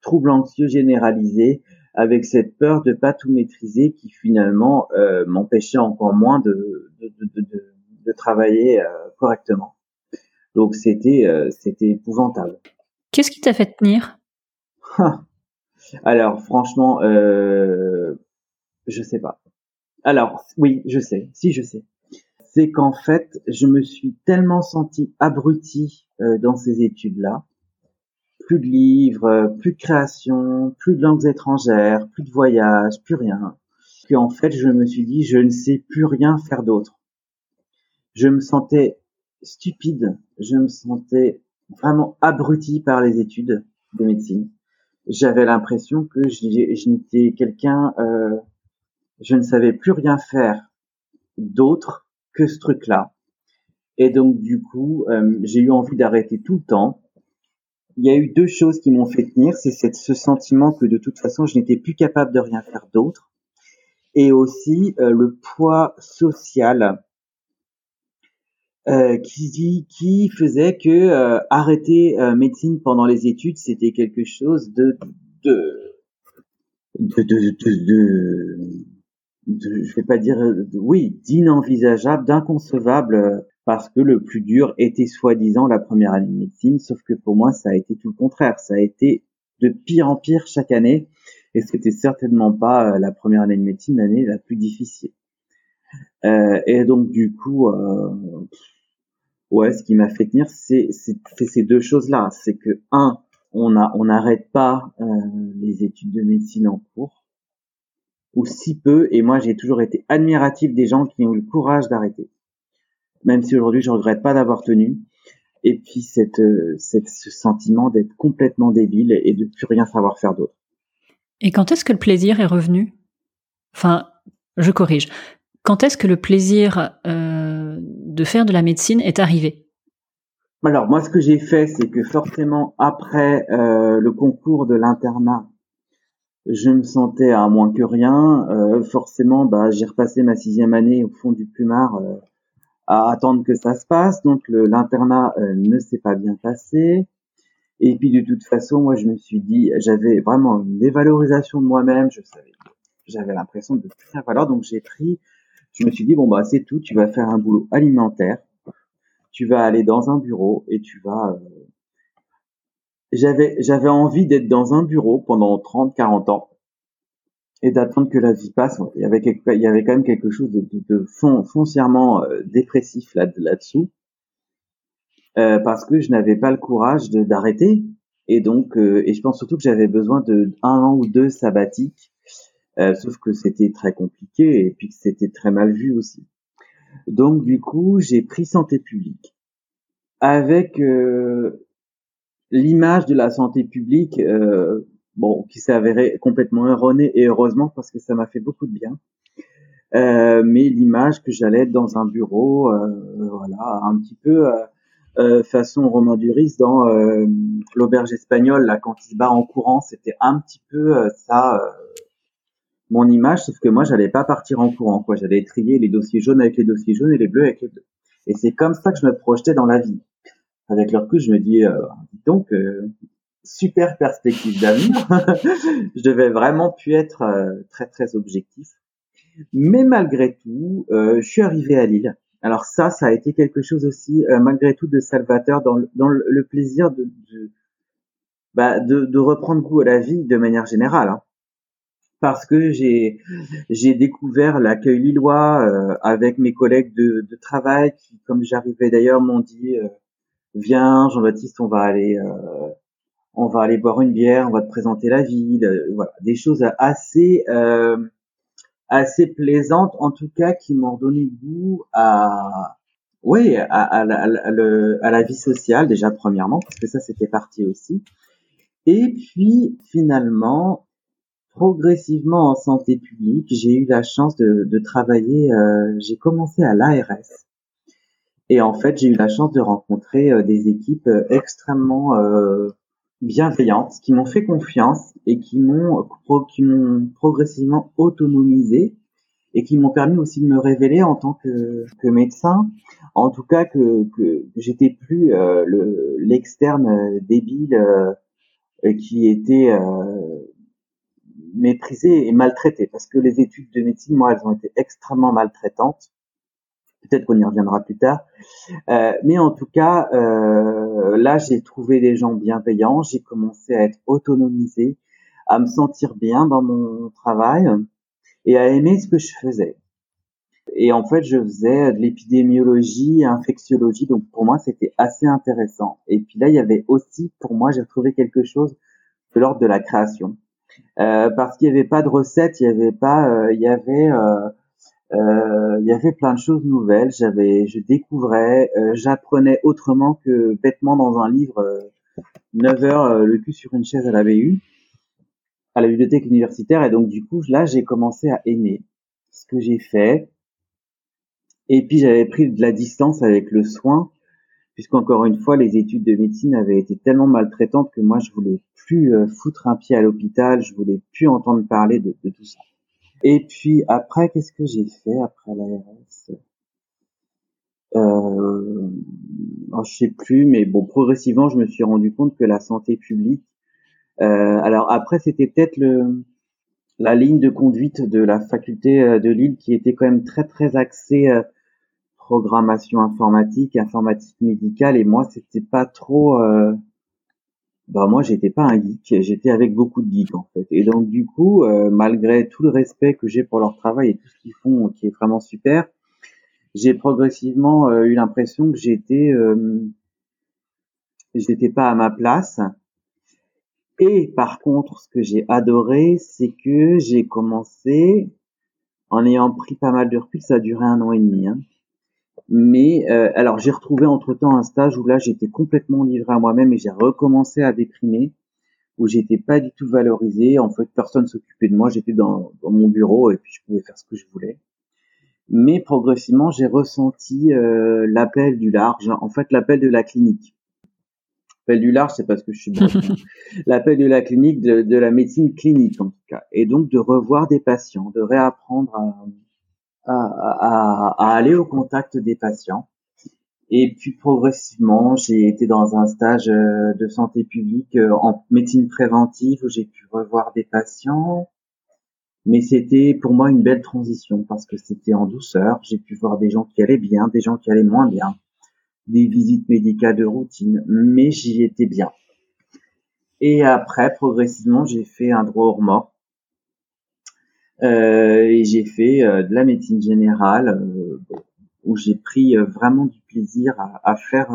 trouble anxieux généralisé, avec cette peur de pas tout maîtriser qui finalement euh, m'empêchait encore moins de, de, de, de, de travailler euh, correctement. Donc c'était euh, c'était épouvantable. Qu'est-ce qui t'a fait tenir? (laughs) Alors franchement, euh, je sais pas. Alors oui, je sais. Si je sais c'est qu'en fait, je me suis tellement senti abruti euh, dans ces études-là. Plus de livres, plus de création, plus de langues étrangères, plus de voyages, plus rien. Qu'en fait, je me suis dit, je ne sais plus rien faire d'autre. Je me sentais stupide, je me sentais vraiment abruti par les études de médecine. J'avais l'impression que je, n'étais quelqu'un, euh, je ne savais plus rien faire d'autre que ce truc-là. Et donc du coup, euh, j'ai eu envie d'arrêter tout le temps. Il y a eu deux choses qui m'ont fait tenir, c'est ce sentiment que de toute façon, je n'étais plus capable de rien faire d'autre, et aussi euh, le poids social euh, qui, qui faisait que arrêter médecine pendant les études, c'était quelque chose de de de, de, de je vais pas dire, oui, d'inenvisageable, d'inconcevable, euh, parce que le plus dur était soi-disant la première année de médecine, sauf que pour moi, ça a été tout le contraire. Ça a été de pire en pire chaque année, et c'était certainement pas euh, la première année de médecine l'année la plus difficile. Euh, et donc du coup, euh, ouais, ce qui m'a fait tenir, c'est ces deux choses-là. C'est que un, on n'arrête pas euh, les études de médecine en cours ou si peu, et moi j'ai toujours été admiratif des gens qui ont eu le courage d'arrêter. Même si aujourd'hui je regrette pas d'avoir tenu. Et puis cette, euh, cette, ce sentiment d'être complètement débile et de plus rien savoir faire d'autre. Et quand est-ce que le plaisir est revenu? Enfin, je corrige. Quand est-ce que le plaisir euh, de faire de la médecine est arrivé? Alors moi, ce que j'ai fait, c'est que forcément après euh, le concours de l'internat je me sentais à moins que rien. Euh, forcément, bah, j'ai repassé ma sixième année au fond du plumard euh, à attendre que ça se passe. Donc l'internat ne s'est pas bien passé. Et puis de toute façon, moi je me suis dit, j'avais vraiment une dévalorisation de moi-même. Je savais, j'avais l'impression de plus rien valoir. Donc j'ai pris, je me suis dit bon bah c'est tout. Tu vas faire un boulot alimentaire. Tu vas aller dans un bureau et tu vas j'avais j'avais envie d'être dans un bureau pendant 30 40 ans et d'attendre que la vie passe il y avait quelque, il y avait quand même quelque chose de, de, foncièrement euh, dépressif là là-dessous euh, parce que je n'avais pas le courage d'arrêter et donc euh, et je pense surtout que j'avais besoin de un an ou deux sabbatiques euh, sauf que c'était très compliqué et puis que c'était très mal vu aussi donc du coup j'ai pris santé publique avec euh, l'image de la santé publique, euh, bon, qui s'est avérée complètement erronée et heureusement parce que ça m'a fait beaucoup de bien. Euh, mais l'image que j'allais dans un bureau, voilà, un petit peu façon Romain Duris dans l'auberge espagnole, là, quand il se bat en courant, c'était un petit peu ça, mon image, sauf que moi, j'allais pas partir en courant, quoi. J'allais trier les dossiers jaunes avec les dossiers jaunes et les bleus avec les bleus. Et c'est comme ça que je me projetais dans la vie avec leur coup, je me dis, euh, donc, euh, super perspective d'avenir. (laughs) je devais vraiment pu être euh, très très objectif. Mais malgré tout, euh, je suis arrivé à Lille. Alors ça, ça a été quelque chose aussi, malgré tout, de salvateur dans le, dans le plaisir de, de, bah, de, de, reprendre goût à la vie de manière générale. Hein. Parce que j'ai j'ai découvert l'accueil lillois avec mes collègues de, de travail qui, comme j'arrivais d'ailleurs, m'ont dit viens Jean-Baptiste, on va aller euh, on va aller boire une bière, on va te présenter la ville, euh, voilà, des choses assez euh, assez plaisantes en tout cas qui m'ont donné goût à oui à, à, à, la vie sociale déjà premièrement parce que ça c'était parti aussi. Et puis finalement progressivement en santé publique. J'ai eu la chance de, de travailler j'ai commencé à l'ARS et en fait, j'ai eu la chance de rencontrer euh, des équipes euh, extrêmement euh, bienveillantes, qui m'ont fait confiance et qui m'ont qui m'ont progressivement autonomisé et qui m'ont permis aussi de me révéler en tant que, que médecin, en tout cas que, que j'étais plus le l'externe débile qui était méprisé et maltraité parce que les études de médecine, moi, elles ont été extrêmement maltraitantes Peut-être qu'on y reviendra plus tard. Euh, mais en tout cas, euh, là, j'ai trouvé des gens bienveillants. J'ai commencé à être autonomisé, à me sentir bien dans mon travail et à aimer ce que je faisais. Et en fait, je faisais de l'épidémiologie, infectiologie, donc pour moi, c'était assez intéressant. Et puis là, il y avait aussi, pour moi, j'ai trouvé quelque chose de l'ordre de la création, parce qu'il n'y avait pas de recette, il n'y avait pas, euh, il y avait euh, euh, il y avait plein de choses nouvelles. J'avais, je découvrais, euh, j'apprenais autrement que bêtement dans un livre, 9 euh, heures le cul sur une chaise à la BU, à la bibliothèque universitaire. Et donc du coup, là, j'ai commencé à aimer ce que j'ai fait. Et puis j'avais pris de la distance avec le soin, puisqu'encore une fois, les études de médecine avaient été tellement maltraitantes que moi, je voulais plus foutre un pied à l'hôpital, je voulais plus entendre parler de, de tout ça. Et puis après, qu'est-ce que j'ai fait après l'ARS euh, oh, Je sais plus, mais bon, progressivement, je me suis rendu compte que la santé publique. Euh, alors après, c'était peut-être le la ligne de conduite de la faculté euh, de Lille qui était quand même très très axée euh, programmation informatique, informatique médicale, et moi, c'était pas trop. Euh, bah moi j'étais pas un geek, j'étais avec beaucoup de geeks en fait. Et donc du coup, euh, malgré tout le respect que j'ai pour leur travail et tout ce qu'ils font, qui est vraiment super, j'ai progressivement euh, eu l'impression que j'étais, euh, j'étais pas à ma place. Et par contre, ce que j'ai adoré, c'est que j'ai commencé, en ayant pris pas mal de recul, ça a duré un an et demi. Hein, mais euh, alors j'ai retrouvé entre-temps un stage où là j'étais complètement livré à moi-même et j'ai recommencé à déprimer, où j'étais pas du tout valorisé. En fait, personne s'occupait de moi. J'étais dans, mon bureau et puis je pouvais faire ce que je voulais. Mais progressivement, j'ai ressenti euh, l'appel du large. En fait, l'appel de la clinique. L'appel du large, c'est parce que je suis (laughs) l'appel de la clinique, de, de, la médecine clinique en tout cas, et donc de revoir des patients, de réapprendre à à, à, aller au contact des patients. Et puis progressivement, j'ai été dans un stage euh, de santé publique euh, en médecine préventive où j'ai pu revoir des patients. Mais c'était pour moi une belle transition parce que c'était en douceur. J'ai pu voir des gens qui allaient bien, des gens qui allaient moins bien, des visites médicales de routine, mais j'y étais bien. Et après, progressivement, j'ai fait un droit hors mort. Euh, et j'ai fait euh, de la médecine générale euh, où j'ai pris vraiment du plaisir à, à faire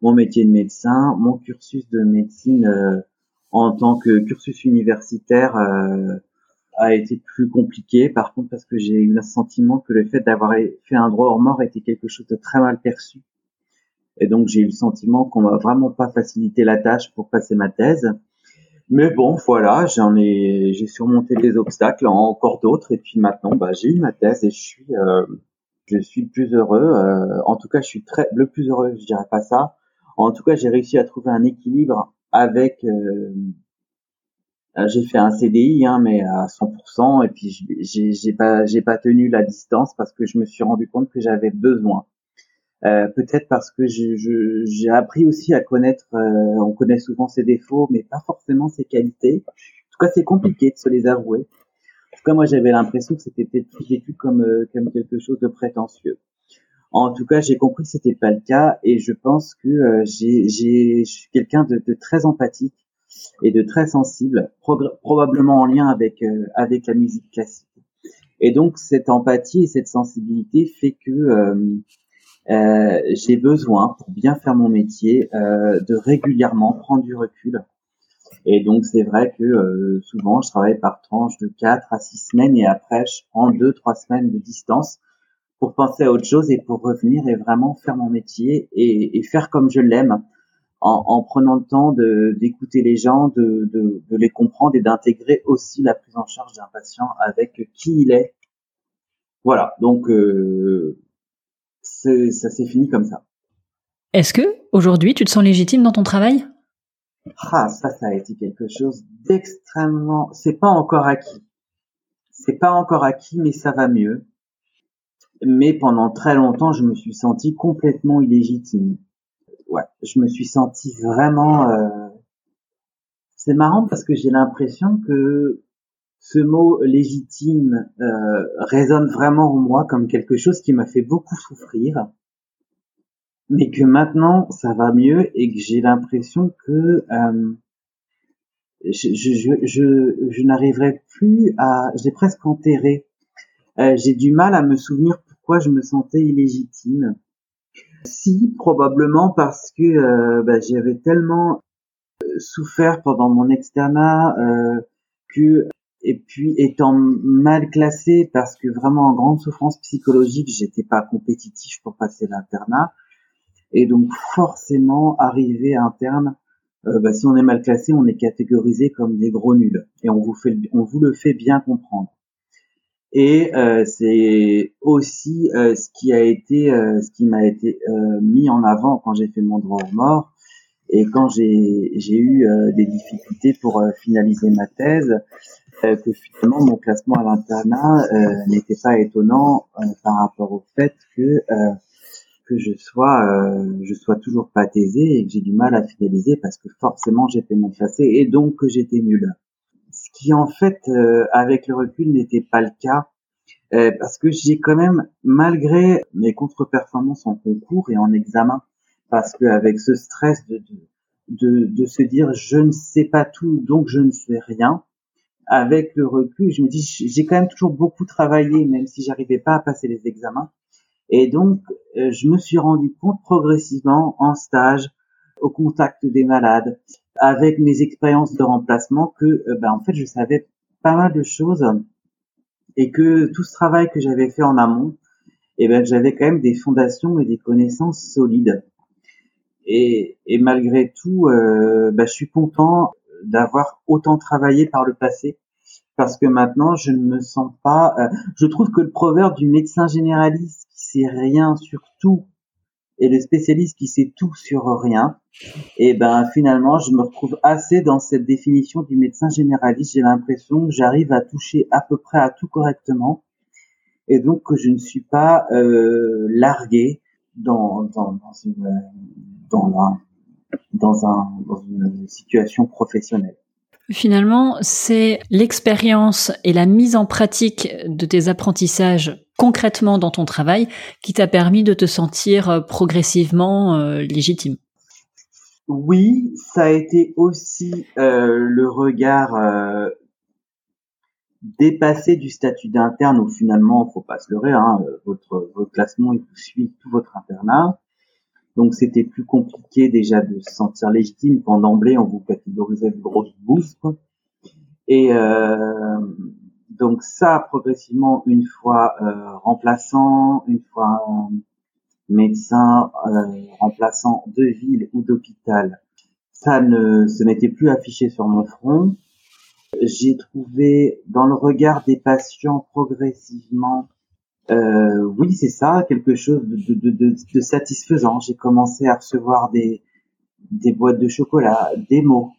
mon métier de médecin, mon cursus de médecine en tant que cursus universitaire a été plus compliqué. Par contre, parce que j'ai eu le sentiment que le fait d'avoir fait un droit hors mort était quelque chose de très mal perçu. Et donc, j'ai eu le sentiment qu'on m'a vraiment pas facilité la tâche pour passer ma thèse. Mais bon, voilà, j'en ai, j'ai surmonté les obstacles, encore d'autres, et puis maintenant, bah, j'ai eu ma thèse et je suis, euh, je suis le plus heureux. Euh, en tout cas, je suis très, le plus heureux, je dirais pas ça. En tout cas, j'ai réussi à trouver un équilibre avec. Euh, j'ai fait un CDI, hein, mais à 100%, et puis j'ai pas, j'ai pas tenu la distance parce que je me suis rendu compte que j'avais besoin euh, peut-être parce que j'ai appris aussi à connaître, euh, on connaît souvent ses défauts, mais pas forcément ses qualités. En tout cas, c'est compliqué de se les avouer. En tout cas, moi, j'avais l'impression que c'était peut-être vécu comme, euh, comme quelque chose de prétentieux. En tout cas, j'ai compris que c'était pas le cas, et je pense que j'ai, je suis quelqu'un de, de, très empathique et de très sensible, probablement en lien avec avec la musique classique. Et donc, cette empathie et cette sensibilité fait que euh, j'ai besoin, pour bien faire mon métier, euh, de régulièrement prendre du recul. Et donc c'est vrai que euh, souvent je travaille par tranche de 4 à 6 semaines et après je prends 2-3 semaines de distance pour penser à autre chose et pour revenir et vraiment faire mon métier et, et faire comme je l'aime en, en, prenant le temps d'écouter les gens, de, de, de, les comprendre et d'intégrer aussi la prise en charge d'un patient avec qui il est. Voilà, donc euh, ça s'est fini comme ça. Est-ce que aujourd'hui tu te sens légitime dans ton travail? Ah, ça, ça a été quelque chose d'extrêmement. C'est pas encore acquis. C'est pas encore acquis, mais ça va mieux. Mais pendant très longtemps, je me suis senti complètement illégitime. Ouais, je me suis senti vraiment. Euh... C'est marrant parce que j'ai l'impression que ce mot légitime euh, résonne vraiment en moi comme quelque chose qui m'a fait beaucoup souffrir, mais que maintenant ça va mieux et que j'ai l'impression que euh, je, je, je, je n'arriverai plus à... J'ai presque enterré. Euh, j'ai du mal à me souvenir pourquoi je me sentais illégitime. Si, probablement parce que bah, j'avais tellement euh, souffert pendant mon externat euh, que et puis étant mal classé parce que vraiment en grande souffrance psychologique, j'étais pas compétitif pour passer l'internat et donc forcément arrivé interne, euh, bah, si on est mal classé, on est catégorisé comme des gros nuls et on vous fait on vous le fait bien comprendre. Et euh, c'est aussi euh, ce qui a été euh, ce qui m'a été euh, mis en avant quand j'ai fait mon droit au mort et quand j'ai j'ai eu des difficultés pour finaliser ma thèse euh, que finalement mon classement à l'internat euh, n'était pas étonnant euh, par rapport au fait que que je sois je sois toujours pas taisé et que j'ai du mal à fidéliser parce que forcément j'étais mon classé et donc que j'étais nul. Ce qui en fait avec le recul n'était pas le cas parce que j'ai quand même malgré mes contre-performances en concours et en examen parce que avec ce stress de, de de, de se dire je ne sais pas tout donc je ne sais rien avec le recul, je me dis, j'ai quand même toujours beaucoup travaillé, même si j'arrivais pas à passer les examens. Et donc, euh, je me suis rendu compte progressivement en stage, au contact des malades, avec mes expériences de remplacement, que, euh, ben, en fait, je savais pas mal de choses et que tout ce travail que j'avais fait en amont, eh ben, j'avais quand même des fondations et des connaissances solides. Et, et malgré tout, euh, ben, je suis content d'avoir autant travaillé par le passé. Parce que maintenant je ne me sens pas euh, je trouve que le proverbe du médecin généraliste qui sait rien sur tout et le spécialiste qui sait tout sur rien et eh ben finalement je me retrouve assez dans cette définition du médecin généraliste. J'ai l'impression que j'arrive à toucher à peu près à tout correctement et donc que je ne suis pas euh, largué dans dans dans une dans dans un dans une situation professionnelle. Finalement, c'est l'expérience et la mise en pratique de tes apprentissages concrètement dans ton travail qui t'a permis de te sentir progressivement euh, légitime. Oui, ça a été aussi euh, le regard euh, dépassé du statut d'interne où finalement, faut pas se leurrer, hein, votre, votre classement il vous suit tout votre internat. Donc c'était plus compliqué déjà de se sentir légitime quand d'emblée on vous catégorisait de grosses bouses. Et euh, donc ça progressivement une fois euh, remplaçant, une fois médecin euh, remplaçant de ville ou d'hôpital, ça ne ce n'était plus affiché sur mon front. J'ai trouvé dans le regard des patients progressivement euh, oui, c'est ça, quelque chose de, de, de, de satisfaisant. J'ai commencé à recevoir des, des boîtes de chocolat, des mots.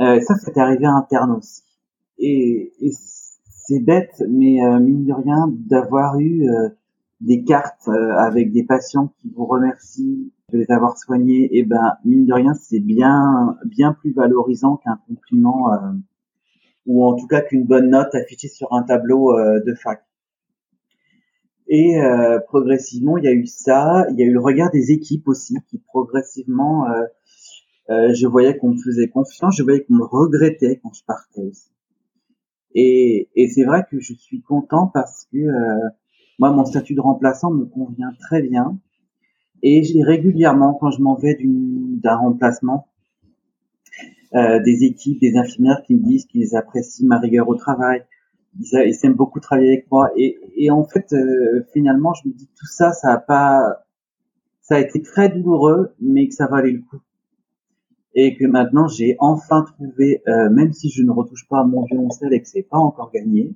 Euh, ça, c'est arrivé à interne aussi. Et, et c'est bête, mais euh, mine de rien, d'avoir eu euh, des cartes euh, avec des patients qui vous remercient de les avoir soignés, et eh ben mine de rien, c'est bien bien plus valorisant qu'un compliment ou en tout cas qu'une bonne note affichée sur un tableau de fac. Et euh, progressivement, il y a eu ça. Il y a eu le regard des équipes aussi, qui progressivement, euh, euh, je voyais qu'on me faisait confiance, je voyais qu'on me regrettait quand je partais aussi. Et, et c'est vrai que je suis content parce que moi, mon statut de remplaçant me convient très bien. Et j'ai régulièrement, quand je m'en vais d'un remplacement, des équipes, des infirmières qui me disent qu'ils apprécient ma rigueur au travail, ils, ils aiment beaucoup travailler avec moi. Et, et en fait euh, finalement je me dis tout ça ça a pas ça a été très douloureux mais que ça valait le coup. Et que maintenant j'ai enfin trouvé euh, même si je ne retouche pas mon violoncelle et que c'est pas encore gagné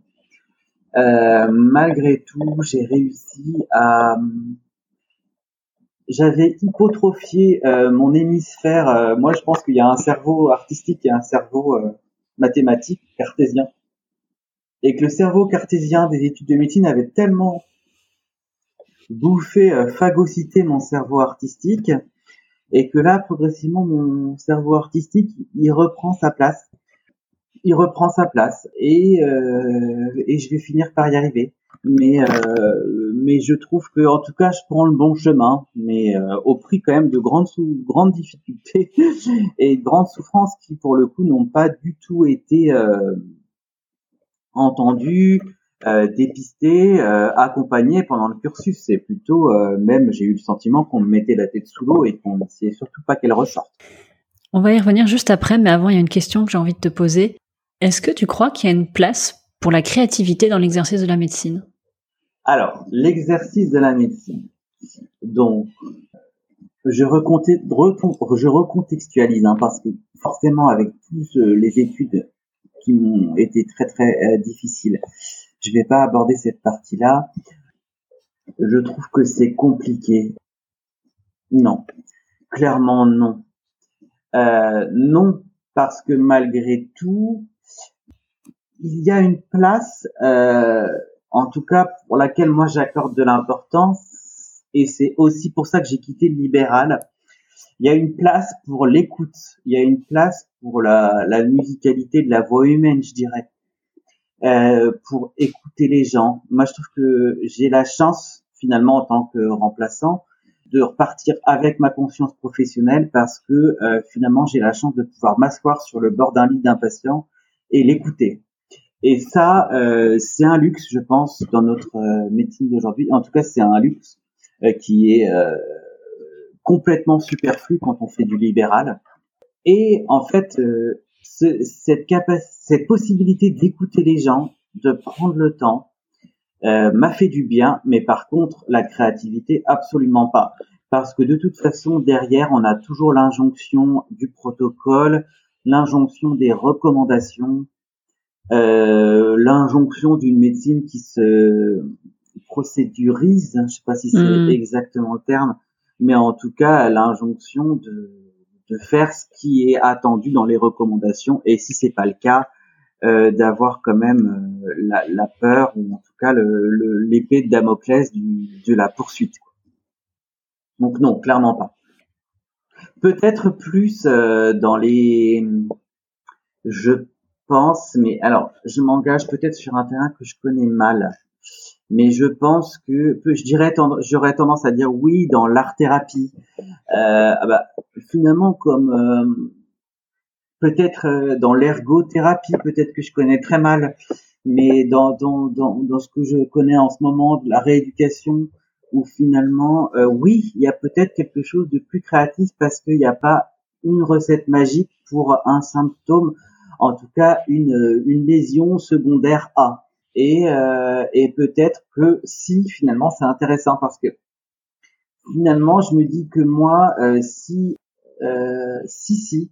euh, malgré tout j'ai réussi à j'avais hypotrophié euh, mon hémisphère. Euh, moi, je pense qu'il y a un cerveau artistique et un cerveau mathématique cartésien et que le cerveau cartésien des études de médecine avait tellement bouffé, euh, phagocyté mon cerveau artistique, et que là, progressivement, mon cerveau artistique, il reprend sa place. Il reprend sa place, et, euh, et je vais finir par y arriver. Mais, euh, mais je trouve que, en tout cas, je prends le bon chemin, mais euh, au prix quand même de grandes, grandes difficultés (laughs) et de grandes souffrances qui, pour le coup, n'ont pas du tout été euh, entendu, euh, dépisté, euh, accompagné pendant le cursus. C'est plutôt, euh, même, j'ai eu le sentiment qu'on me mettait la tête sous l'eau et qu'on ne sait surtout pas qu'elle ressorte. On va y revenir juste après, mais avant, il y a une question que j'ai envie de te poser. Est-ce que tu crois qu'il y a une place pour la créativité dans l'exercice de la médecine? Alors, l'exercice de la médecine. Donc, je, je recontextualise, hein, parce que forcément, avec tous les études qui m'ont été très très euh, difficiles. Je vais pas aborder cette partie-là. Je trouve que c'est compliqué. Non, clairement non. Euh, non, parce que malgré tout, il y a une place, euh, en tout cas pour laquelle moi j'accorde de l'importance, et c'est aussi pour ça que j'ai quitté le libéral, il y a une place pour l'écoute, il y a une place pour la, la musicalité de la voix humaine, je dirais, euh, pour écouter les gens. Moi, je trouve que j'ai la chance, finalement, en tant que remplaçant, de repartir avec ma conscience professionnelle parce que euh, finalement, j'ai la chance de pouvoir m'asseoir sur le bord d'un lit d'un patient et l'écouter. Et ça, euh, c'est un luxe, je pense, dans notre euh, médecine d'aujourd'hui. En tout cas, c'est un luxe euh, qui est complètement superflu quand on fait du libéral. Et en fait, euh, cette, cette possibilité d'écouter les gens, de prendre le temps, euh, m'a fait du bien, mais par contre, la créativité, absolument pas. Parce que de toute façon, derrière, on a toujours l'injonction du protocole, l'injonction des recommandations, euh, l'injonction d'une médecine qui se procédurise, je sais pas si c'est hmm. exactement le terme, mais en tout cas l'injonction de, de faire ce qui est attendu dans les recommandations et si c'est pas le cas, d'avoir quand même la, la, peur ou en tout cas l'épée le, de Damoclès du, de la poursuite. Donc non, clairement pas. Peut-être plus dans les, je pense, mais alors je m'engage peut-être sur un terrain que je connais mal mais je pense que je dirais j'aurais tendance à dire oui dans l'art thérapie euh, ah bah, finalement comme euh, peut-être euh, dans l'ergothérapie peut-être que je connais très mal mais dans, dans, dans, dans ce que je connais en ce moment de la rééducation où finalement oui il y a peut-être quelque chose de plus créatif parce qu'il n'y a pas une recette magique pour un symptôme en tout cas une, une lésion secondaire A et, euh, et peut-être que si finalement c'est intéressant parce que finalement je me dis que moi euh, si euh, si si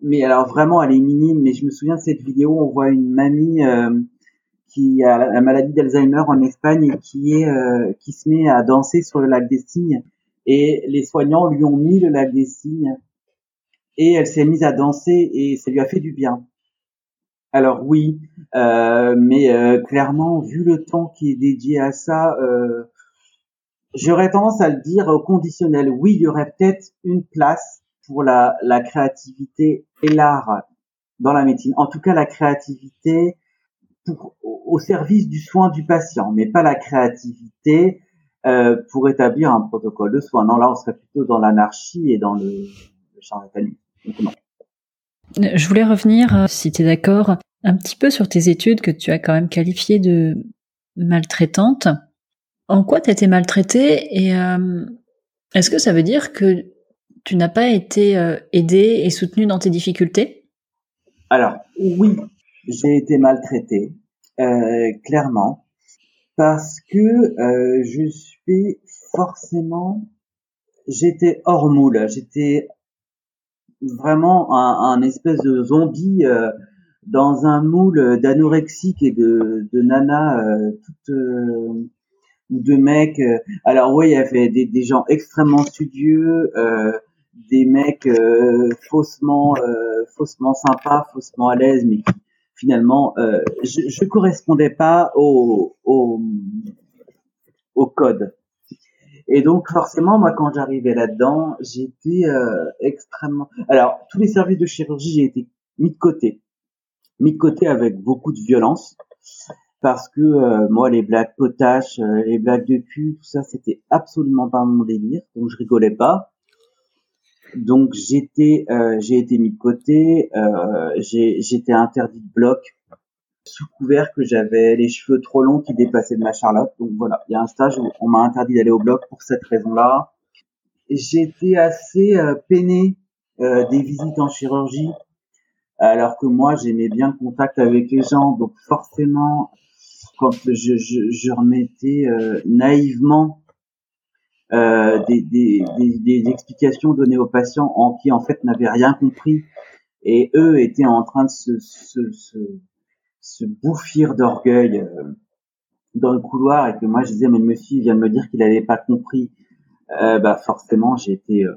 mais alors vraiment elle est minime mais je me souviens de cette vidéo on voit une mamie euh, qui a la maladie d'Alzheimer en Espagne et qui est euh, qui se met à danser sur le lac des Cygnes. Et les soignants lui ont mis le lac des Cygnes. Et elle s'est mise à danser et ça lui a fait du bien alors oui, euh, mais euh, clairement, vu le temps qui est dédié à ça, euh, j'aurais tendance à le dire au conditionnel. Oui, il y aurait peut-être une place pour la, créativité et l'art dans la médecine. En tout cas, la créativité pour, au service du soin du patient, mais pas la créativité pour établir un protocole de soin. Non, là, on serait plutôt dans l'anarchie et dans le, le charlatanisme. Je voulais revenir, euh, si tu es d'accord, un petit peu sur tes études que tu as quand même qualifiées de maltraitantes. En quoi tu as été maltraitée et euh, est-ce que ça veut dire que tu n'as pas été euh, aidée et soutenue dans tes difficultés? Alors oui, j'ai été maltraitée, clairement, parce que je suis forcément, j'étais hors moule, j'étais vraiment un, espèce de zombie euh, dans un moule d'anorexique et de, de nana euh, toutes euh, ou de mecs. alors oui, il y avait des, gens extrêmement studieux, des mecs faussement faussement sympas, faussement à l'aise, mais finalement je, je correspondais pas au, au, au code. Et donc forcément, moi, quand j'arrivais là-dedans, j'étais euh, Alors, tous les services de chirurgie, j'ai été mis de côté, mis de côté avec beaucoup de violence, parce que euh, moi, les blagues potaches, euh, les blagues de cul, tout ça, c'était absolument pas mon délire, donc je rigolais pas. Donc j'étais, j'ai été mis de côté, j'étais interdit de bloc. Sous couvert que j'avais les cheveux trop longs qui dépassaient de ma charlotte. Donc voilà, il y a un stage où on m'a interdit d'aller au bloc pour cette raison-là. J'étais assez euh, peiné euh, des visites en chirurgie, alors que moi j'aimais bien le contact avec les gens. Donc forcément, quand je, je, je remettais euh, naïvement euh, des, des, des, des, explications données aux patients en qui en fait n'avaient rien compris. Et eux étaient en train de se, se, se se bouffir d'orgueil euh, dans le couloir. Et que moi je disais mais le monsieur vient de me dire qu'il n'avait pas compris euh, bah forcément été euh,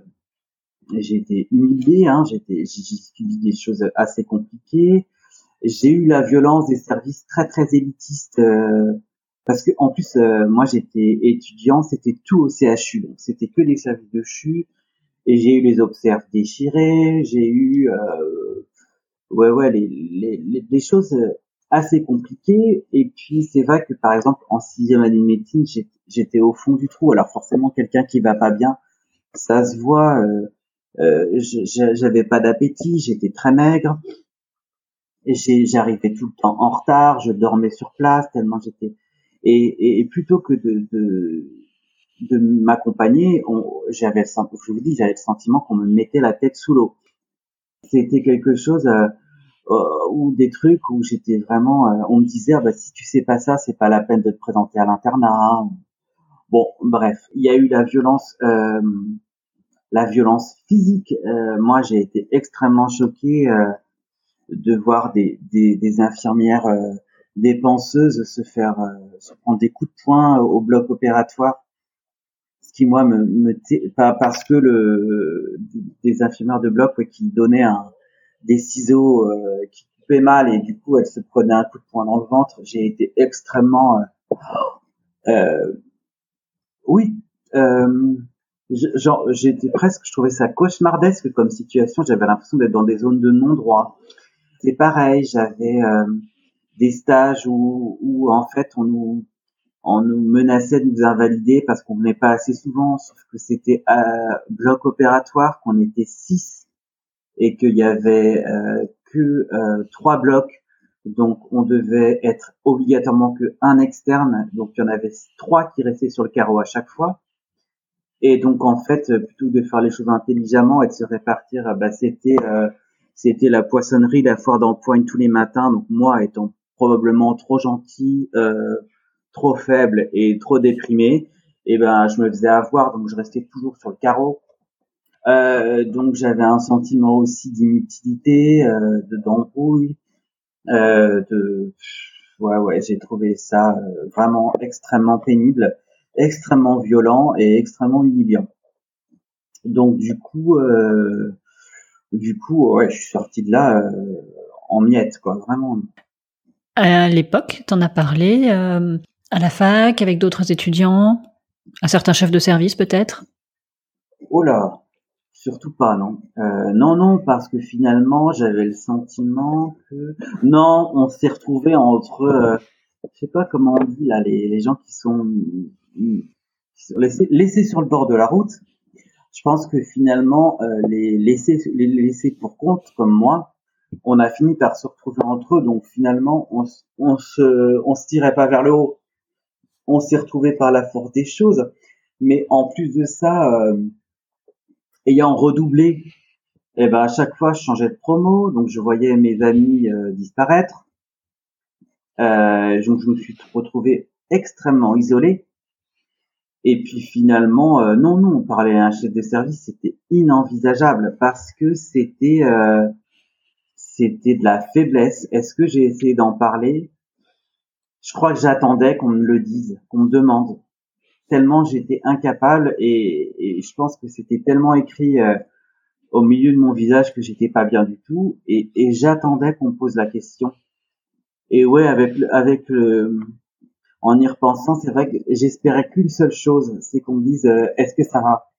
j'ai été humilié hein, j'ai subi des choses assez compliquées j'ai eu la violence des services très très élitistes euh, parce que en plus moi j'étais étudiant c'était tout au CHU donc c'était que des services de CHU et j'ai eu les observes déchirées j'ai eu ouais ouais les, les, les choses assez compliqué. Et puis c'est vrai que par exemple en sixième année de médecine, j'étais au fond du trou. Alors forcément quelqu'un qui va pas bien, ça se voit. Euh, euh, j'avais pas d'appétit, j'étais très maigre. J'arrivais tout le temps en retard, je dormais sur place tellement j'étais. Et, et, plutôt que de, de, de m'accompagner, j'avais, je vous dis, j'avais le sentiment qu'on me mettait la tête sous l'eau. C'était quelque chose. Euh, euh, ou des trucs où j'étais vraiment, euh, on me disait ah bah si tu sais pas ça, c'est pas la peine de te présenter à l'internat. Bon, bref, il y a eu la violence, euh, la violence physique. moi, j'ai été extrêmement choqué de voir des, des, des infirmières, des penseuses se faire se prendre des coups de poing au bloc opératoire ce qui moi me, me pas parce que le des infirmières de bloc qui donnaient des ciseaux euh, qui occupait mal et du coup elle se prenait un coup de poing dans le ventre. J'ai été extrêmement, euh, euh oui, euh, genre j'étais presque, je trouvais ça cauchemardesque comme situation. J'avais l'impression d'être dans des zones de non-droit. C'est pareil, j'avais euh, des stages où, où en fait on nous on nous menaçait de nous invalider parce qu'on venait pas assez souvent, sauf que c'était à bloc opératoire, qu'on était six et qu'il y avait euh, que euh, trois blocs, donc on devait être obligatoirement que un externe, donc il y en avait trois qui restaient sur le carreau à chaque fois. Et donc en fait, plutôt que de faire les choses intelligemment et de se répartir, bah, c'était euh, c'était la poissonnerie, la foire d'empoigne tous les matins. Donc moi, étant probablement trop gentil, euh, trop faible et trop déprimé, et eh ben je me faisais avoir, donc je restais toujours sur le carreau. Euh, donc j'avais un sentiment aussi d'inutilité, euh, de d'embrouille, euh, de ouais ouais j'ai trouvé ça euh, vraiment extrêmement pénible, extrêmement violent et extrêmement humiliant. Donc du coup euh, du coup ouais je suis sorti de là euh, en miettes quoi vraiment. À l'époque, t'en as parlé à la fac, avec d'autres étudiants, à certains chefs de service peut-être? Oh là, surtout pas, non. Euh, non, non, parce que finalement, j'avais le sentiment que... Non, on s'est retrouvé entre... Euh, je sais pas comment on dit là, les, les gens qui sont, laissés, laissés, sur le bord de la route. Je pense que finalement, euh, les laissés, pour compte, comme moi, on a fini par se retrouver entre eux. Donc finalement, on, on se, on tirait pas vers le haut on s'est retrouvé par la force des choses. Mais en plus de ça, euh, ayant redoublé, eh ben à chaque fois je changeais de promo, donc je voyais mes amis euh, disparaître. Donc je me suis retrouvé extrêmement isolé. Et puis finalement, euh, non, non, on parlait à un chef de service, c'était inenvisageable parce que c'était c'était de la faiblesse. Est-ce que j'ai essayé d'en parler? Je crois que j'attendais qu'on me le dise, qu'on me demande. Tellement j'étais incapable et, je pense que c'était tellement écrit euh, au milieu de mon visage que j'étais pas bien du tout et, j'attendais qu'on pose la question. Et ouais, avec avec le, en y repensant, c'est vrai que j'espérais qu'une seule chose, c'est qu'on me dise euh, est-ce que ça va?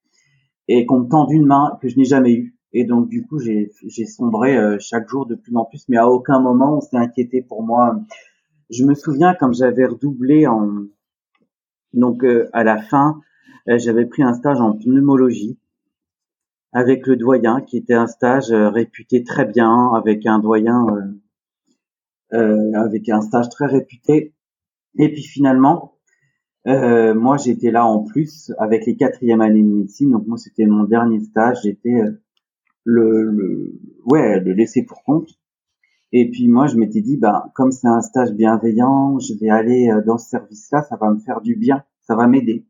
Et qu'on me tende une main que je n'ai jamais eue. Et donc du coup, j'ai sombré euh, chaque jour de plus en plus, mais à aucun moment on s'est inquiété pour moi je me souviens quand j'avais redoublé en donc euh, à la fin, euh, j'avais pris un stage en pneumologie avec le doyen, qui était un stage réputé très bien, avec un doyen avec un stage très réputé. Et puis finalement, moi j'étais là en plus avec les quatrièmes années de médecine, donc moi c'était mon dernier stage, j'étais le, le ouais le laisser pour compte. Et puis moi, je m'étais dit, bah, comme c'est un stage bienveillant, je vais aller euh, dans ce service-là, ça va me faire du bien, ça va m'aider.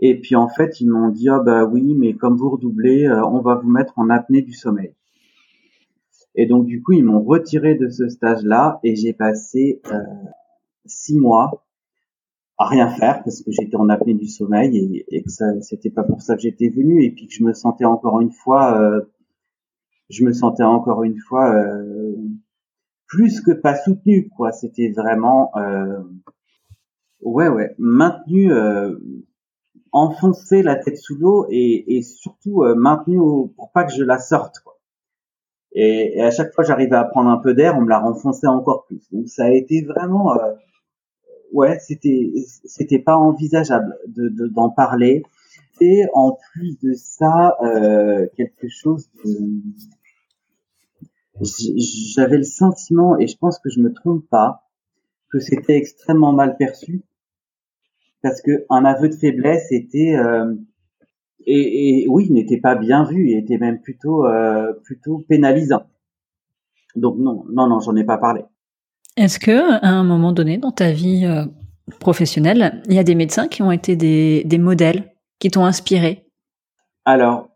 Et puis en fait, ils m'ont dit, oh bah oui, mais comme vous redoublez, euh, on va vous mettre en apnée du sommeil. Et donc du coup, ils m'ont retiré de ce stage-là et j'ai passé euh, six mois à rien faire parce que j'étais en apnée du sommeil et, et que ça, c'était pas pour ça que j'étais venu et puis que je me sentais encore une fois euh, je me sentais encore une fois euh, plus que pas soutenu quoi. C'était vraiment euh, ouais ouais maintenu euh, enfoncé la tête sous l'eau et, et surtout euh, maintenu pour pas que je la sorte quoi. Et, et à chaque fois j'arrivais à prendre un peu d'air on me la renfonçait encore plus. Donc ça a été vraiment euh, ouais c'était c'était pas envisageable de d'en parler et en plus de ça euh, quelque chose de j'avais le sentiment, et je pense que je me trompe pas, que c'était extrêmement mal perçu, parce que un aveu de faiblesse était euh, et, et, oui n'était pas bien vu, et était même plutôt euh, plutôt pénalisant. Donc non, non, non, j'en ai pas parlé. Est-ce que à un moment donné dans ta vie euh, professionnelle, il y a des médecins qui ont été des, modèles, qui t'ont inspiré? Alors,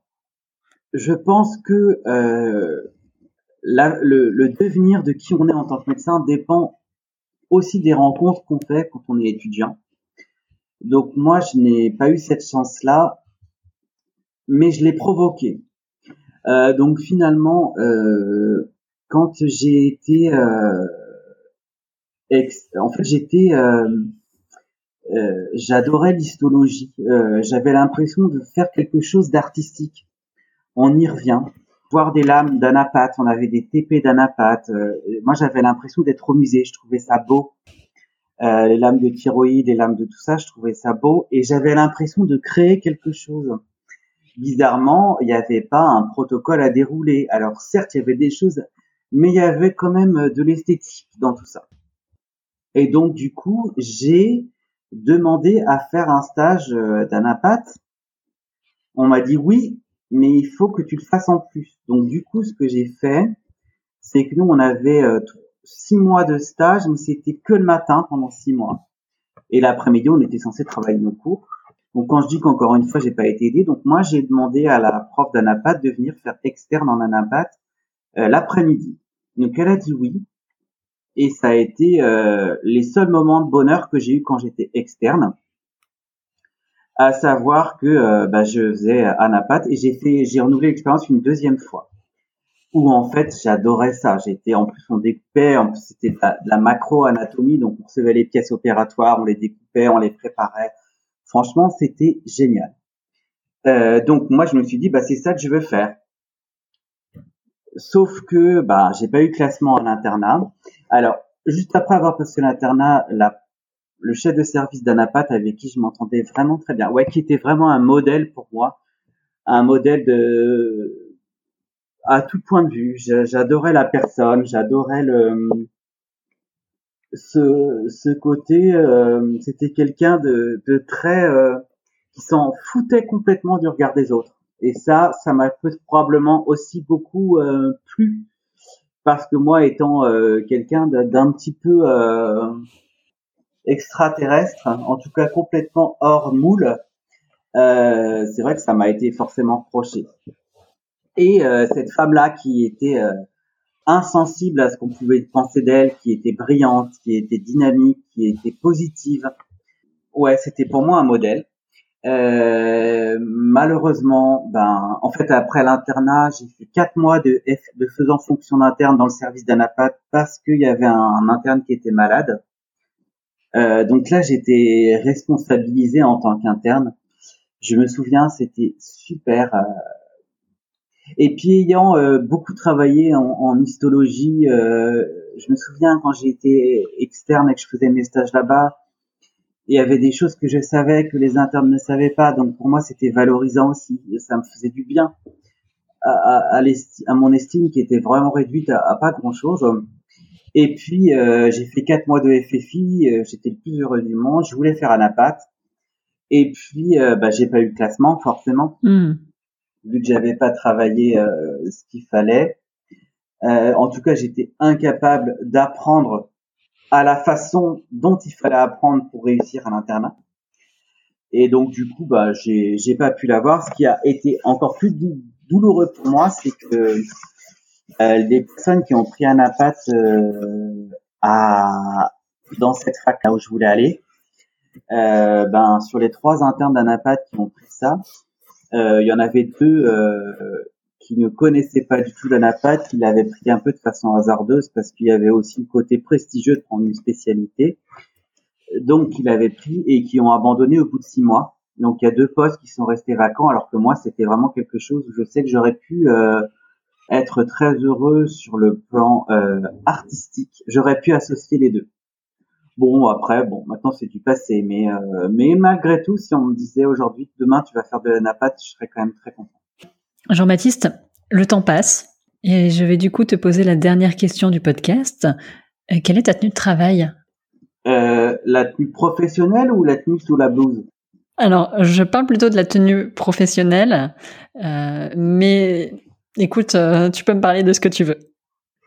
je pense que euh, le, devenir de qui on est en tant que médecin dépend aussi des rencontres qu'on fait quand on est étudiant. Donc moi, je n'ai pas eu cette chance-là, mais je l'ai provoqué. Euh, donc finalement, quand j'ai été, en fait, j'étais, j'adorais l'histologie. J'avais l'impression de faire quelque chose d'artistique. On y revient voir des lames d'anapathe, on avait des TP d'anapathe. moi, j'avais l'impression d'être au musée, je trouvais ça beau. Euh, les lames de thyroïde, les lames de tout ça, je trouvais ça beau et j'avais l'impression de créer quelque chose. Bizarrement, il n'y avait pas un protocole à dérouler. Alors certes, il y avait des choses, mais il y avait quand même de l'esthétique dans tout ça. Et donc du coup, j'ai demandé à faire un stage euh, d'anapathe. On m'a dit oui, mais il faut que tu le fasses en plus. Donc du coup, ce que j'ai fait, c'est que nous, on avait euh, six mois de stage, mais c'était que le matin pendant six mois. Et l'après-midi, on était censé travailler nos cours. Donc quand je dis qu'encore une fois, j'ai pas été aidé, donc moi j'ai demandé à la prof d'anapath de venir faire externe en anapath euh, l'après-midi. Donc elle a dit oui. Et ça a été euh, les seuls moments de bonheur que j'ai eu quand j'étais externe. À savoir que euh, bah, je faisais anapath et j'ai fait, j'ai renouvelé l'expérience une deuxième fois où en fait j'adorais ça. J'étais en plus on découpait, en plus c'était de la, macro-anatomie, donc on recevait les pièces opératoires, on les découpait, on les préparait. Franchement, c'était génial. Euh, donc moi je me suis dit bah c'est ça que je veux faire. Sauf que bah j'ai pas eu classement en internat. Alors juste après avoir passé l'internat, le chef de service d'Anapat avec qui je m'entendais vraiment très bien, ouais, qui était vraiment un modèle pour moi, un modèle de à tout point de vue. J'adorais la personne, j'adorais le ce, ce côté. Euh, C'était quelqu'un de, de très euh, qui s'en foutait complètement du regard des autres. Et ça, ça m'a probablement aussi beaucoup euh, plu parce que moi, étant euh, quelqu'un d'un petit peu extraterrestre, en tout cas complètement hors moule, c'est vrai que ça m'a été forcément reproché. Et euh, cette femme-là qui était euh, insensible à ce qu'on pouvait penser d'elle, qui était brillante, qui était dynamique, qui était positive. Ouais, c'était pour moi un modèle. Euh, malheureusement, ben, en fait, après l'internat, j'ai fait quatre mois de, faisant fonction d'interne dans le service d'anapath parce qu'il y avait un, interne qui était malade. Euh, donc là, j'étais responsabilisé en tant qu'interne. Je me souviens, c'était super. Euh, et puis ayant euh, beaucoup travaillé en, en histologie, euh, je me souviens quand j'étais externe et que je faisais mes stages là-bas, il y avait des choses que je savais que les internes ne savaient pas. Donc pour moi, c'était valorisant aussi. Et ça me faisait du bien à, à, à, mon estime qui était vraiment réduite à, pas grand-chose. Et puis euh, j'ai fait quatre mois de FFI. Euh, j'étais le plus heureux du monde. Je voulais faire un apat. Et puis euh, bah, j'ai pas eu le classement forcément. Hmm vu que j'avais pas travaillé euh, ce qu'il fallait. En tout cas, j'étais incapable d'apprendre à la façon dont il fallait apprendre pour réussir à l'internat. Et donc du coup, bah, j'ai j'ai pas pu l'avoir. Ce qui a été encore plus douloureux pour moi, c'est que euh, les personnes qui ont pris un apat euh, à dans cette fac là où je voulais aller, euh, ben sur les trois internes d'anapat qui ont pris ça, euh, il y en avait deux euh, qui ne connaissaient pas du tout l'anapath, qui l'avaient pris un peu de façon hasardeuse parce qu'il y avait aussi le côté prestigieux de prendre une spécialité. Donc, il avait pris et qui ont abandonné au bout de six mois. Donc, il y a deux postes qui sont restés vacants, alors que moi, c'était vraiment quelque chose où je sais que j'aurais pu euh, être très heureux sur le plan euh, artistique. J'aurais pu associer les deux. Bon, après, bon, maintenant c'est du passé, mais euh, mais malgré tout, si on me disait aujourd'hui, demain tu vas faire de la napate, je serais quand même très content. Jean-Baptiste, le temps passe et je vais du coup te poser la dernière question du podcast. Euh, quelle est ta tenue de travail? Euh, La tenue professionnelle ou la tenue sous la blouse? Alors, je parle plutôt de la tenue professionnelle, mais écoute, tu peux me parler de ce que tu veux.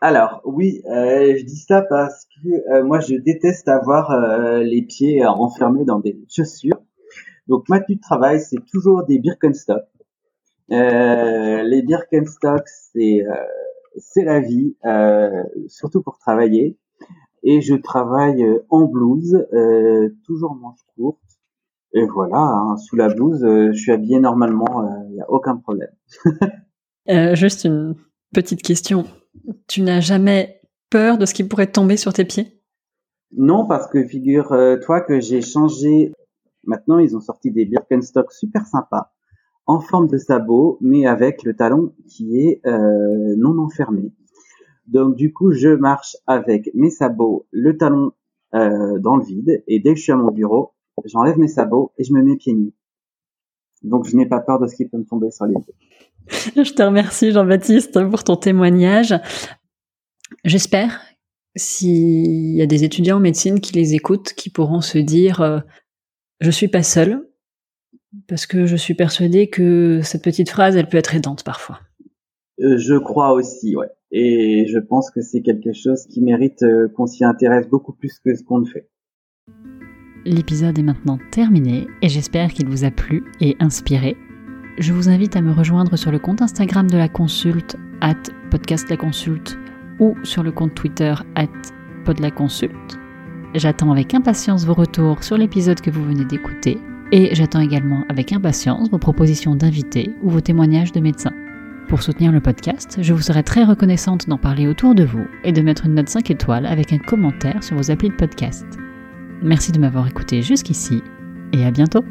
Alors oui, euh, je dis ça parce que euh, moi je déteste avoir euh, les pieds enfermés dans des chaussures. Donc ma tenue de travail c'est toujours des Birkenstock. Les Birkenstock c'est c'est la vie, surtout pour travailler. Et je travaille en blouse, toujours manche courte. Et voilà, hein, sous la blouse, je suis habillé normalement, il n'y a aucun problème. (laughs) juste une petite question Tu n'as jamais peur de ce qui pourrait tomber sur tes pieds? Non, parce que figure-toi que j'ai changé. Maintenant, ils ont sorti des Birkenstock super sympas, en forme de sabot, mais avec le talon qui est euh, non enfermé. Donc du coup, je marche avec mes sabots, le talon euh, dans le vide, et dès que je suis à mon bureau, j'enlève mes sabots et je me mets pieds nus. Donc je n'ai pas peur de ce qui peut me tomber sur les pieds. (laughs) Je te remercie Jean-Baptiste pour ton témoignage. J'espère s'il y a des étudiants en médecine qui les écoutent, qui pourront se dire euh, je suis pas seul, parce que je suis persuadée que cette petite phrase, elle peut être aidante parfois. Euh, je crois aussi, ouais. Et je pense que c'est quelque chose qui mérite euh, qu'on s'y intéresse beaucoup plus que ce qu'on ne fait. L'épisode est maintenant terminé et j'espère qu'il vous a plu et inspiré. Je vous invite à me rejoindre sur le compte Instagram de la consulte, at podcast la consulte, ou sur le compte Twitter, at podlaconsulte. J'attends avec impatience vos retours sur l'épisode que vous venez d'écouter et j'attends également avec impatience vos propositions d'invités ou vos témoignages de médecins. Pour soutenir le podcast, je vous serais très reconnaissante d'en parler autour de vous et de mettre une note 5 étoiles avec un commentaire sur vos applis de podcast. Merci de m'avoir écouté jusqu'ici et à bientôt